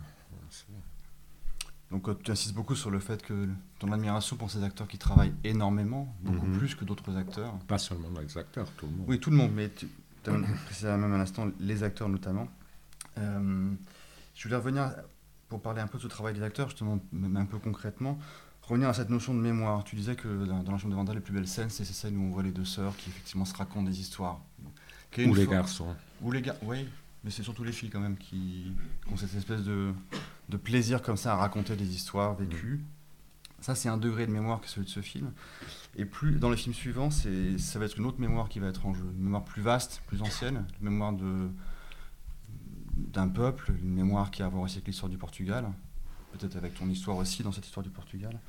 Donc euh, tu insistes beaucoup sur le fait que ton admiration pour ces acteurs qui travaillent énormément, beaucoup mhm. plus que d'autres acteurs. Pas seulement les acteurs, tout le monde. Oui, tout le monde, mais tu as précisé même à l'instant les acteurs notamment. Euh, je voulais revenir, pour parler un peu de ce travail des acteurs, justement, même un peu concrètement, revenir à cette notion de mémoire. Tu disais que dans, la chambre de Vanda, les plus belles scènes, c'est ces scènes où on voit les deux sœurs qui effectivement se racontent des histoires. Ou les garçons. Ou les gars, oui, mais c'est surtout les filles quand même qui, ont cette espèce de, de, plaisir comme ça à raconter des histoires vécues. Ça, c'est un degré de mémoire que celui de ce film. Et plus dans les films suivants, c'est, ça va être une autre mémoire qui va être en jeu. Une mémoire plus vaste, plus ancienne, une mémoire de, d'un peuple, une mémoire qui a à voir aussi avec l'histoire du Portugal, peut-être avec ton histoire aussi dans cette histoire du Portugal.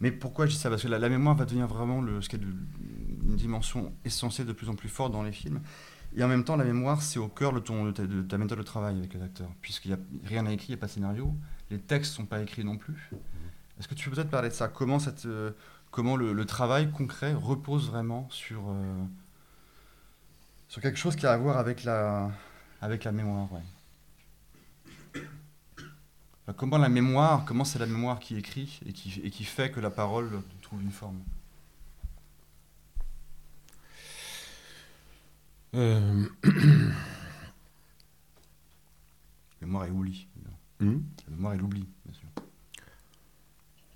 Mais pourquoi je dis ça? Parce que la, la mémoire va devenir vraiment le, ce qui est une dimension essentielle de plus en plus forte dans les films. Et en même temps, la mémoire, c'est au cœur de, ton, de, ta, méthode de travail avec les acteurs, puisqu'il n'y a rien à écrit, il n'y a pas de scénario, les textes ne sont pas écrits non plus. Mhm. Est-ce que tu peux peut-être parler de ça? Comment, cette, euh, comment le, travail concret repose vraiment sur, euh, sur quelque chose qui a à voir avec la, avec la mémoire. Ouais. Comment la mémoire, comment c'est la mémoire qui écrit et qui, et qui fait que la parole trouve une forme? Euh... mémoire et oubli. Hmm? La mémoire et l'oubli, bien sûr.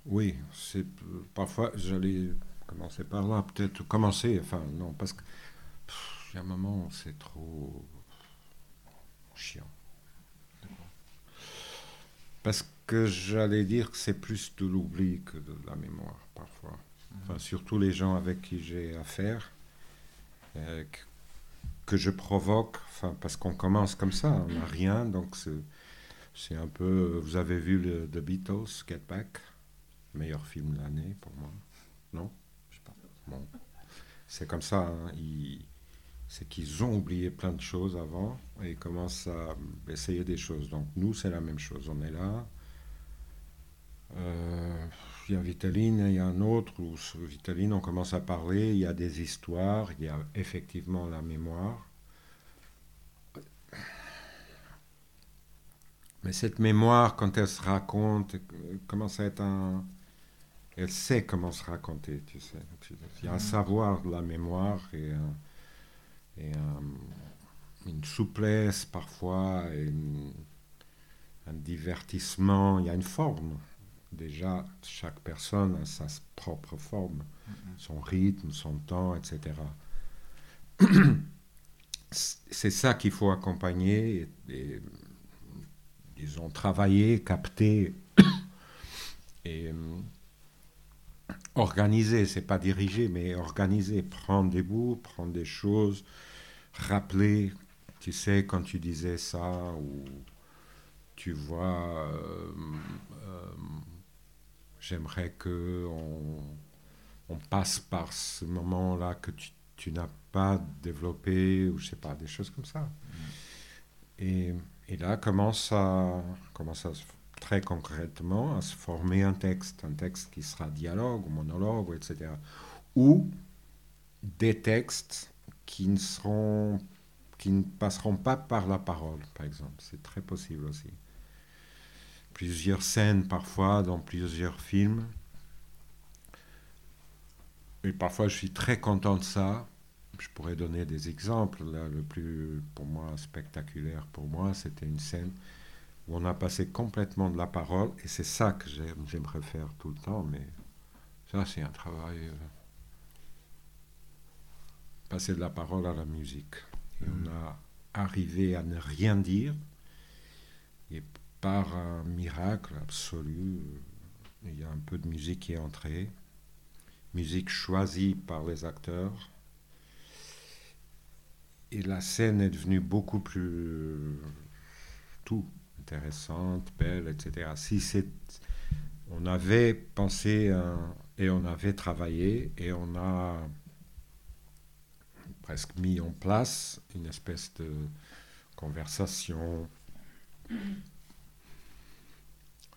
Oui, c'est parfois j'allais commencer par là, peut-être commencer, enfin non, parce que il y a un moment c'est trop chiant. Parce que j'allais dire que c'est plus de l'oubli que de la mémoire parfois. Enfin, surtout les gens avec qui j'ai affaire, euh, que, je provoque, parce qu'on commence comme ça, on n'a rien, donc c'est un peu. Vous avez vu le, The Beatles, Get Back, meilleur film de l'année pour moi, non? Je sais pas. Bon. C'est comme ça, hein, c'est qu'ils ont oublié plein de choses avant et ils commencent à essayer des choses. Donc nous, c'est la même chose. On est là. Euh, il y a Vitaline, il y a un autre où Vitaline, on commence à parler, il y a des histoires, il y a effectivement la mémoire. Mais cette mémoire, quand elle se raconte, commence à être un... Elle sait comment se raconter, tu sais. Il y a un savoir de la mémoire et un et euh, une souplesse parfois, et un divertissement, il y a une forme. Déjà, chaque personne a sa propre forme, son rythme, son temps, etc. C'est ça qu'il faut accompagner et, disons, travailler, capter et euh, organiser, c'est pas diriger, mais organiser, prendre des bouts, prendre des choses, rappeler, tu sais, quand tu disais ça, ou tu vois, euh, euh, j'aimerais que on, passe par ce moment-là que tu, n'as pas développé, ou je sais pas, des choses comme ça. Et, et, là commence à, commence à très concrètement à se former un texte, un texte qui sera dialogue ou monologue, etc. Ou des textes qui ne, seront, qui ne passeront pas par la parole, par exemple. C'est très possible aussi. Plusieurs scènes parfois dans plusieurs films. Et parfois je suis très content de ça. Je pourrais donner des exemples. Là, le plus, pour moi, spectaculaire pour moi, c'était une scène où on a passé complètement de la parole, et c'est ça que j'aimerais faire tout le temps, mais ça c'est un travail. Euh, passer de la parole à la musique. Et on a arrivé à ne rien dire, et par un miracle absolu, il y a un peu de musique qui est entrée, musique choisie par les acteurs, et la scène est devenue beaucoup plus tout intéressante, belle, etc. Si c'est, on avait pensé et on avait travaillé et on a presque mis en place une espèce de conversation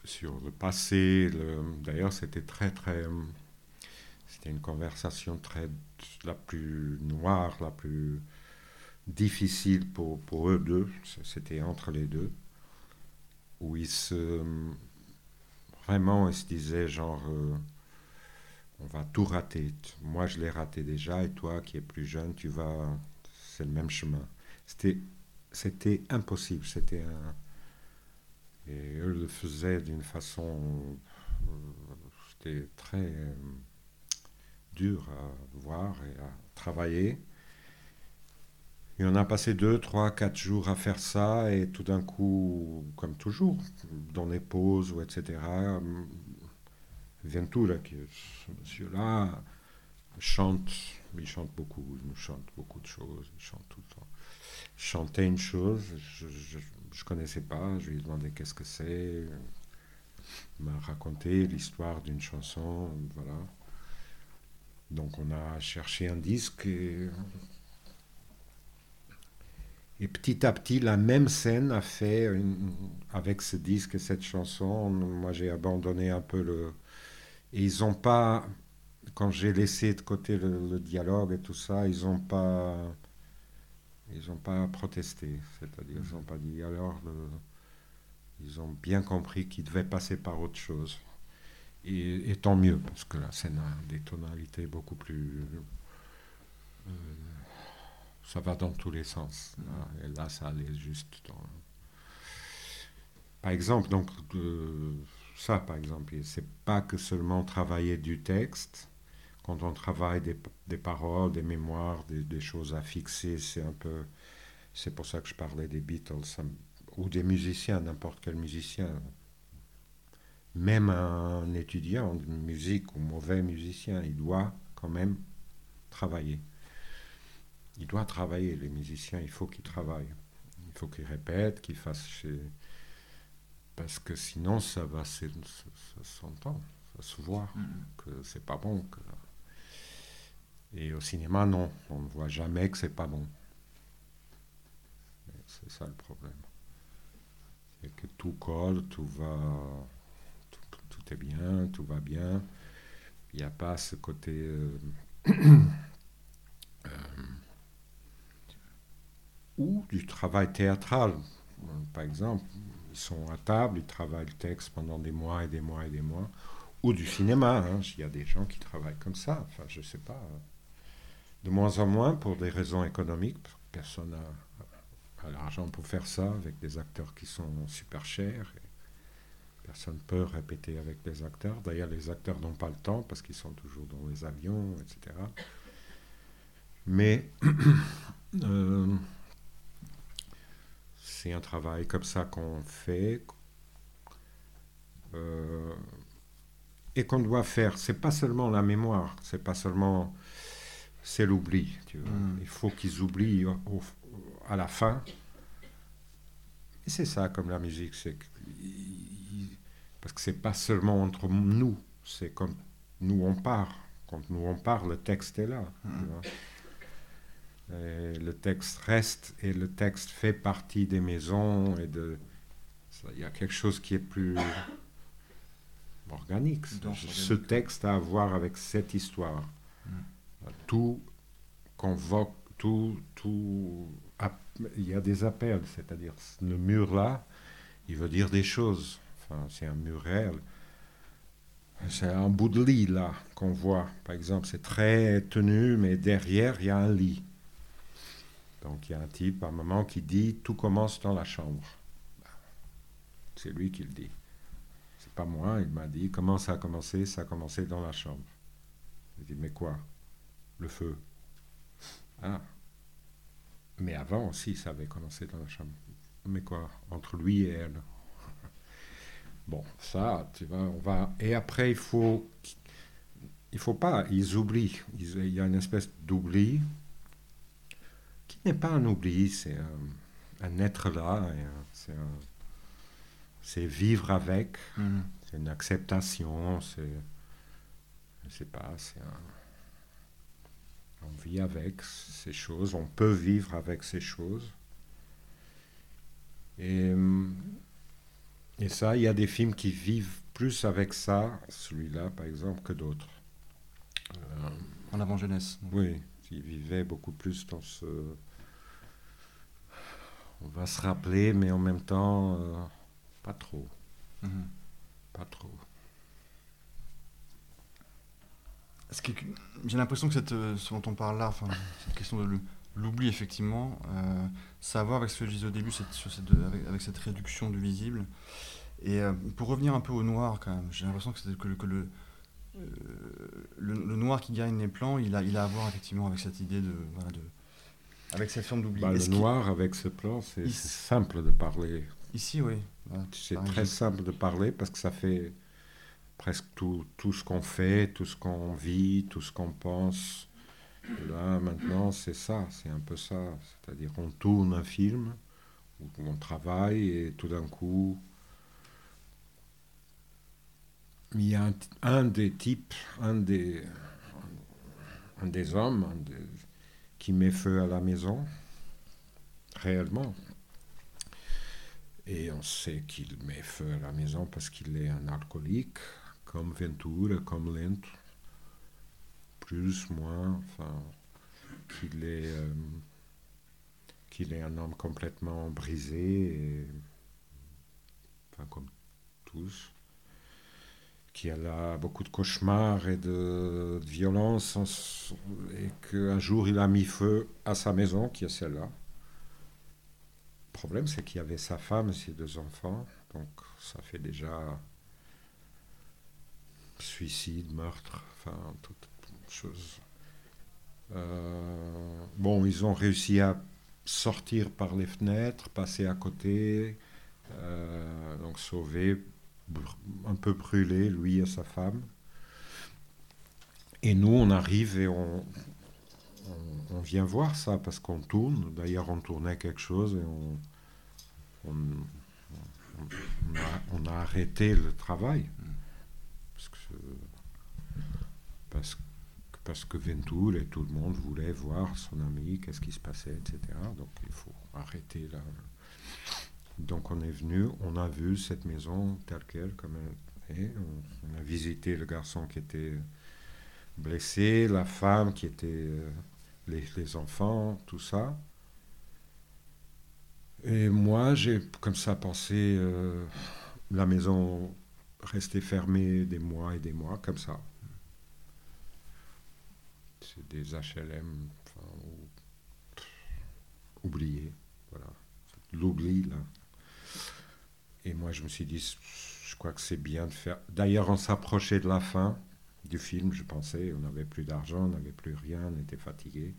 sur le passé. D'ailleurs, c'était très, très. C'était une conversation très. la plus noire, la plus difficile pour, pour eux deux. C'était entre les deux où ils se. Vraiment, ils se disaient genre. Euh, on va tout rater. Moi, je l'ai raté déjà, et toi, qui es plus jeune, tu vas. C'est le même chemin. C'était, c'était impossible. C'était un. Et eux le faisaient d'une façon. Euh, c'était très euh, dur à voir et à travailler. Et on a passé deux, trois, quatre jours à faire ça, et tout d'un coup, comme toujours, dans les pauses ou etc., Ventura, qui est ce monsieur-là, chante, il chante beaucoup, il nous chante beaucoup de choses, il chante tout le temps. Chanter une chose, ne connaissais pas, je lui ai demandé qu'est-ce que c'est, il m'a raconté l'histoire d'une chanson, voilà. Donc on a cherché un disque et et petit à petit, la même scène a fait, avec ce disque et cette chanson, moi j'ai abandonné un peu le... Et ils n'ont pas, quand j'ai laissé de côté le, dialogue et tout ça, ils n'ont pas Ils n'ont pas protesté, c'est-à-dire ils n'ont pas dit alors. ils ont bien compris qu'ils devaient passer par autre chose. Et, tant mieux, parce que la scène a des tonalités beaucoup plus. Euh, ça va dans tous les sens. et là, ça allait juste dans. Par exemple, donc, ça, par exemple, c'est pas que seulement travailler du texte. Quand on travaille des, paroles, des mémoires, des, choses à fixer, c'est un peu. C'est pour ça que je parlais des Beatles, ou des musiciens, n'importe quel musicien même un étudiant de musique ou mauvais musicien, il doit quand même travailler. Il doit travailler, les musiciens, il faut qu'ils travaillent. Il faut qu'ils répètent, qu'ils fassent Parce que sinon, ça va, ça, s'entend, ça se voit mm. que c'est pas bon. Et au cinéma, non, on ne voit jamais que c'est pas bon. C'est ça le problème. C'est que tout colle, tout va tout est bien, tout va bien. Il n'y a pas ce côté... Euh, euh, ou du travail théâtral. Par exemple, ils sont à table, ils travaillent le texte pendant des mois et des mois et des mois. Ou du cinéma, hein. il y a des gens qui travaillent comme ça. Enfin, je ne sais pas. De moins en moins pour des raisons économiques. Personne n'a l'argent pour faire ça avec des acteurs qui sont super chers. Personne ne peut répéter avec les acteurs. D'ailleurs, les acteurs n'ont pas le temps parce qu'ils sont toujours dans les avions, etc. Mais euh, c'est un travail comme ça qu'on fait euh, et qu'on doit faire. C'est pas seulement la mémoire, c'est pas seulement c'est l'oubli. Mm. Il faut qu'ils oublient à la fin. Et c'est ça comme la musique, c'est parce que c'est pas seulement entre nous, c'est comme nous on part. Quand nous on parle, le texte est là. le texte reste et le texte fait partie des maisons et de. Il y a quelque chose qui est plus organique. Ce texte a à voir avec cette histoire. Mm. Tout convoque, tout, tout. Il y a des appels, c'est-à-dire le mur là, il veut dire des choses c'est un mur réel. C'est un bout de lit là qu'on voit. Par exemple, c'est très tenu, mais derrière, il y a un lit. Donc il y a un type à un moment qui dit tout commence dans la chambre. C'est lui qui le dit. C'est pas moi, il m'a dit comment ça a commencé Ça a commencé dans la chambre. Je dit mais quoi? Le feu. Ah. Mais avant aussi, ça avait commencé dans la chambre. Mais quoi Entre lui et elle. Bon, ça, tu vois, on va. Et après, il faut. Il faut pas. Ils oublient. il y a une espèce d'oubli qui n'est pas un oubli, c'est un, être là. C'est vivre avec. Mm-hmm. C'est une acceptation. C'est. Je sais pas, c'est On vit avec ces choses. On peut vivre avec ces choses. Et et ça, il y a des films qui vivent plus avec ça, celui-là par exemple, que d'autres. Euh, en avant-jeunesse. Oui, qui vivaient beaucoup plus dans ce. On va se rappeler, mais en même temps, euh, pas trop. Mhm. Pas trop. J'ai l'impression que cette, euh, ce dont on parle là, enfin, cette question de l'oubli, effectivement, euh, ça a à voir avec ce que je disais au début, cette, avec, cette réduction du visible. Et euh, pour revenir un peu au noir, quand même, j'ai l'impression que, que, que le, euh, le, noir qui gagne les plans, il a, il a à voir effectivement avec cette idée de. Voilà, de avec cette forme d'oubli. Bah, le noir avec ce plan, c'est simple de parler. Ici, oui. c'est très simple de parler parce que ça fait presque tout, tout ce qu'on fait, tout ce qu'on vit, tout ce qu'on pense là, maintenant, c'est ça, c'est un peu ça. C'est-à-dire qu'on tourne un film, où on travaille, et tout d'un coup, il y a un, des types, un des, un des hommes qui met feu à la maison, réellement. Et on sait qu'il met feu à la maison parce qu'il est un alcoolique, comme Ventura, comme Lento plus, moins, enfin, qu'il est. Euh, est un homme complètement brisé, et, enfin comme tous, qui a beaucoup de cauchemars et de, de violence, et qu'un jour il a mis feu à sa maison, qui est celle-là. Le problème, c'est qu'il y avait sa femme et ses deux enfants, donc ça fait déjà suicide, meurtre, enfin, toutes choses. Euh, bon, ils ont réussi à sortir par les fenêtres, passer à côté, euh, donc sauver, un peu brûlé, lui et sa femme. Et nous, on arrive et on, on, vient voir ça parce qu'on tourne. D'ailleurs, on tournait quelque chose et on, on, a, on a, arrêté le travail. Parce que, parce que Ventoul et tout le monde voulait voir son ami, qu'est-ce qui se passait, etc. Donc il faut arrêter là. Donc on est venu, on a vu cette maison telle qu'elle, comme elle est. On, a visité le garçon qui était blessé, la femme qui était, euh, les, enfants, tout ça. Et moi, j'ai comme ça pensé, euh, la maison restait fermée des mois et des mois, comme ça des HLM oubliés. Voilà. L'oubli, là. Et moi, je me suis dit, je crois que c'est bien de faire. D'ailleurs, on s'approchait de la fin du film, je pensais. On n'avait plus d'argent, on n'avait plus rien, on était fatigué.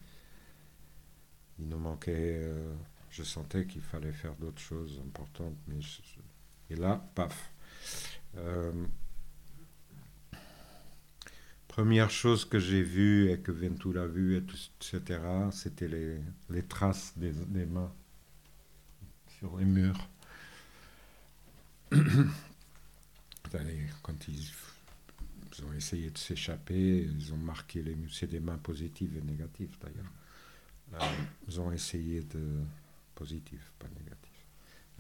Il nous manquait. Euh, je sentais qu'il fallait faire d'autres choses importantes. Mais Et là, paf. Euh, première chose que j'ai vue et que Ventura a vue, etc., c'était les, traces des, mains sur les murs. Quand ils, ont essayé de s'échapper, ils ont marqué les murs. C'est des mains positives et négatives d'ailleurs. Euh, ils ont essayé de. positives, pas négatives.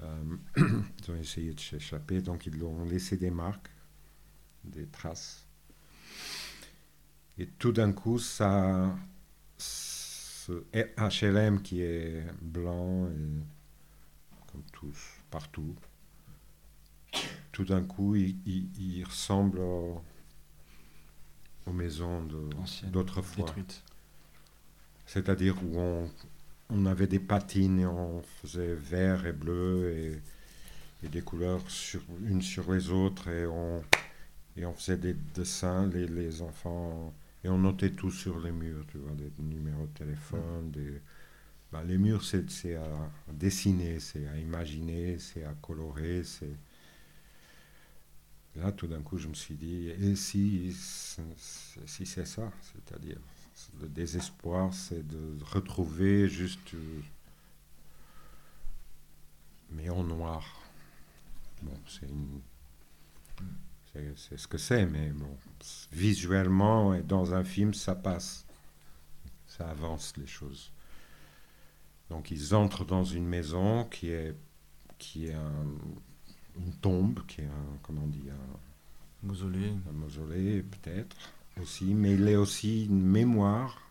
Euh, ils ont essayé de s'échapper, donc ils ont laissé des marques, des traces. Et tout d'un coup, ça, ce HLM qui est blanc, et, comme tous, partout, tout d'un coup, il, ressemble aux, maisons d'autrefois. C'est-à-dire où on, on, avait des patines et on faisait vert et bleu et, et des couleurs sur, une sur les autres et on, et on faisait des dessins, les, les enfants et on notait tout sur les murs, tu vois, des numéros de téléphone, des... Bah, les murs, c'est à dessiner, c'est à imaginer, c'est à colorer, c'est... Là, tout d'un coup, je me suis dit, et si, si c'est ça, c'est-à-dire, le désespoir, c'est de retrouver juste... mais en noir. Bon, c'est une c'est ce que c'est, mais bon, visuellement et dans un film, ça passe. Ça avance les choses. Donc ils entrent dans une maison qui est, qui est une tombe, qui est un, comment on dit, un mausolée. Un mausolée peut-être aussi, mais il est aussi une mémoire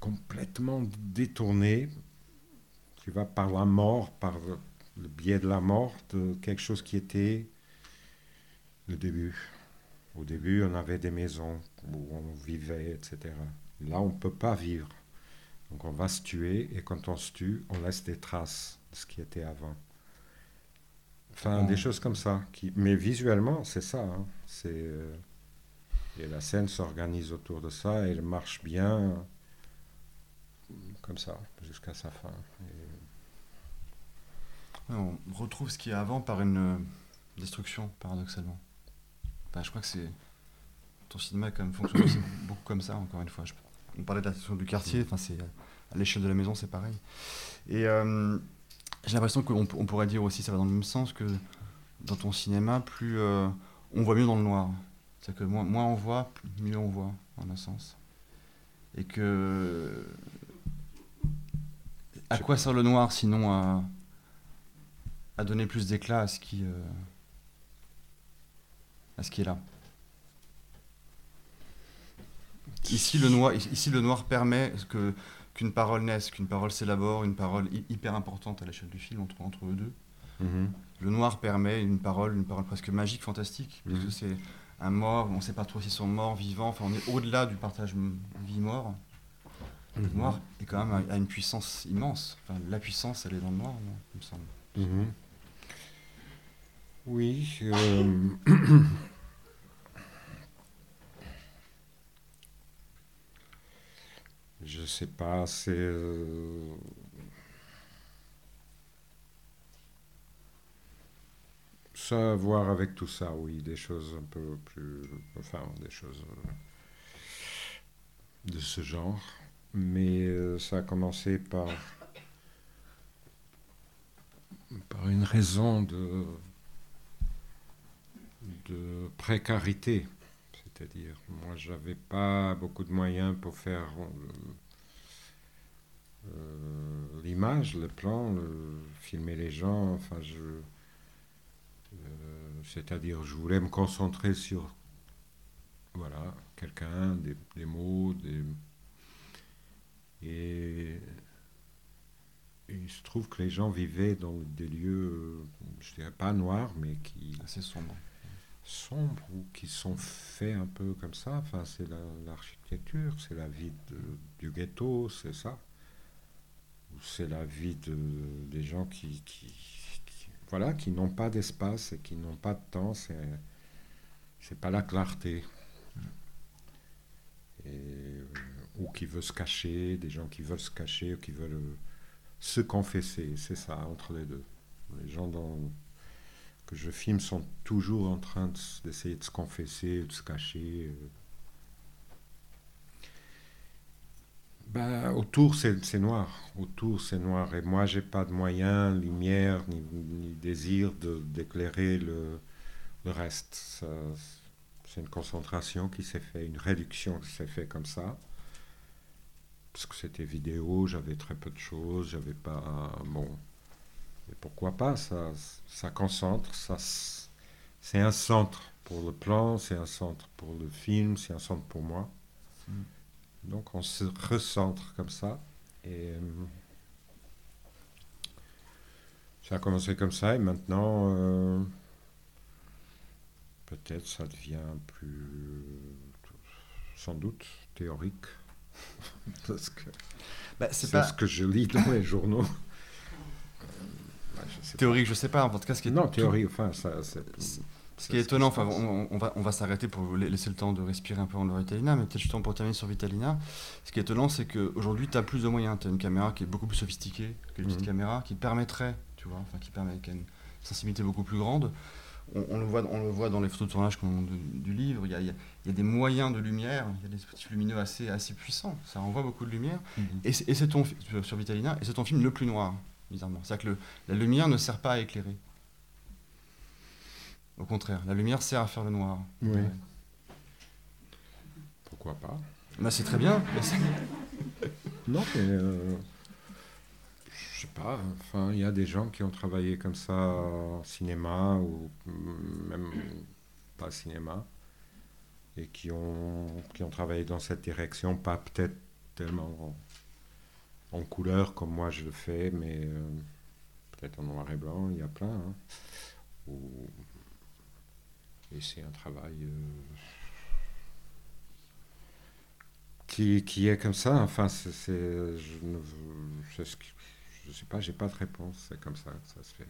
complètement détournée, qui va par la mort, par le biais de la mort, de quelque chose qui était le début. Au début, on avait des maisons où on vivait, etc. Là, on ne peut pas vivre. Donc on va se tuer et quand on se tue, on laisse des traces de ce qui était avant. Enfin, des choses comme ça. Qui... Mais visuellement, c'est ça. Hein. C'est, euh, Et la scène s'organise autour de ça et elle marche bien comme ça, jusqu'à sa fin. On retrouve ce qui est avant par une euh, destruction, paradoxalement. Bah, je crois que c'est. Ton cinéma quand même fonctionne aussi beaucoup comme ça, encore une fois. On parlait de la situation du quartier, enfin, c'est à l'échelle de la maison, c'est pareil. Et euh, j'ai l'impression qu'on on pourrait dire aussi, ça va dans le même sens que dans ton cinéma, plus euh, on voit mieux dans le noir. C'est que moins, moins on voit, mieux on voit, en un sens. Et que. À quoi sert le noir sinon à, à donner plus d'éclat à ce qui. Euh, à ce qui est là. Ici le, noir, ici, le noir permet que qu'une parole naisse, qu'une parole s'élabore, une parole hyper importante à l'échelle du film entre, entre eux deux. Mhm. Le noir permet une parole, une parole presque magique, fantastique, parce que c'est un mort, on ne sait pas trop s'ils sont morts, vivants, enfin on est au-delà du partage vie-mort. Le mhm. noir est quand même à, une puissance immense. Enfin, la puissance, elle est dans le noir, il me semble. Oui. Euh, je sais pas, c'est. Euh, ça à voir avec tout ça, oui, des choses un peu plus. Enfin, des choses euh, de ce genre. Mais euh, ça a commencé par. par une raison de. De précarité. C'est-à-dire, moi, j'avais pas beaucoup de moyens pour faire euh, l'image, le plan, filmer les gens. Enfin, je, euh, c'est-à-dire, je voulais me concentrer sur, voilà, quelqu'un, des, mots, des et, il se trouve que les gens vivaient dans des lieux, je dirais pas noirs, mais qui assez sombres sombres ou qui sont faits un peu comme ça. Enfin, c'est l'architecture, c'est la vie du ghetto, c'est ça. C'est la vie de, des gens qui, voilà, qui n'ont pas d'espace et qui n'ont pas de temps. C'est, pas la clarté. Et, ou qui veulent se cacher, des gens qui veulent se cacher ou qui veulent se confesser. C'est ça, entre les deux. Les gens que je filme sont toujours en train d'essayer de, se confesser, de se cacher. Euh. Ben, autour, c'est noir. Autour, c'est noir. Et moi, j'ai pas de moyens, lumière, ni, désir d'éclairer le, le, reste. C'est une concentration qui s'est faite, une réduction qui s'est faite comme ça. Parce que c'était vidéo, j'avais très peu de choses, j'avais pas. Bon, et pourquoi pas ça, ça concentre, ça, c'est un centre pour le plan, c'est un centre pour le film, c'est un centre pour moi. Mm. Donc on se recentre comme ça. Et euh, ça a commencé comme ça et maintenant, euh, peut-être ça devient plus, sans doute, théorique. Parce que bah, c'est ce que je lis dans les journaux. Théorique, je sais pas. En tout cas, ce qui est non, théorie, enfin, ça, ce qui est étonnant, enfin, on, va, on va s'arrêter pour laisser le temps de respirer un peu en Vitalina, mais peut-être justement pour terminer sur Vitalina, ce qui est étonnant, c'est qu'aujourd'hui, tu as plus de moyens. Tu as une caméra qui est beaucoup plus sophistiquée que les petites mhm. caméras, qui permettrait, tu vois, enfin, qui permet, qui a une sensibilité beaucoup plus grande. On, le, voit, on le voit dans les photos de tournage du livre, il y, a, il y, a, des moyens de lumière, il y a des dispositifs lumineux assez, assez puissants, ça envoie beaucoup de lumière. Mhm. Et c'est ton, sur Vitalina, et c'est ton film le plus noir bizarrement. C'est-à-dire que la lumière ne sert pas à éclairer. Au contraire, la lumière sert à faire le noir. Oui. Pourquoi pas? Bah, C'est très bien. non, mais. Euh, je sais pas. Enfin, il y a des gens qui ont travaillé comme ça en cinéma ou même pas cinéma et qui ont, qui ont travaillé dans cette direction, pas peut-être tellement en couleur comme moi je le fais, mais euh, peut-être en noir et blanc, il y a plein. Hein. Et c'est un travail euh, qui, qui, est comme ça. Enfin, c'est, je ne je sais pas, j'ai pas de réponse. C'est comme ça que ça se fait.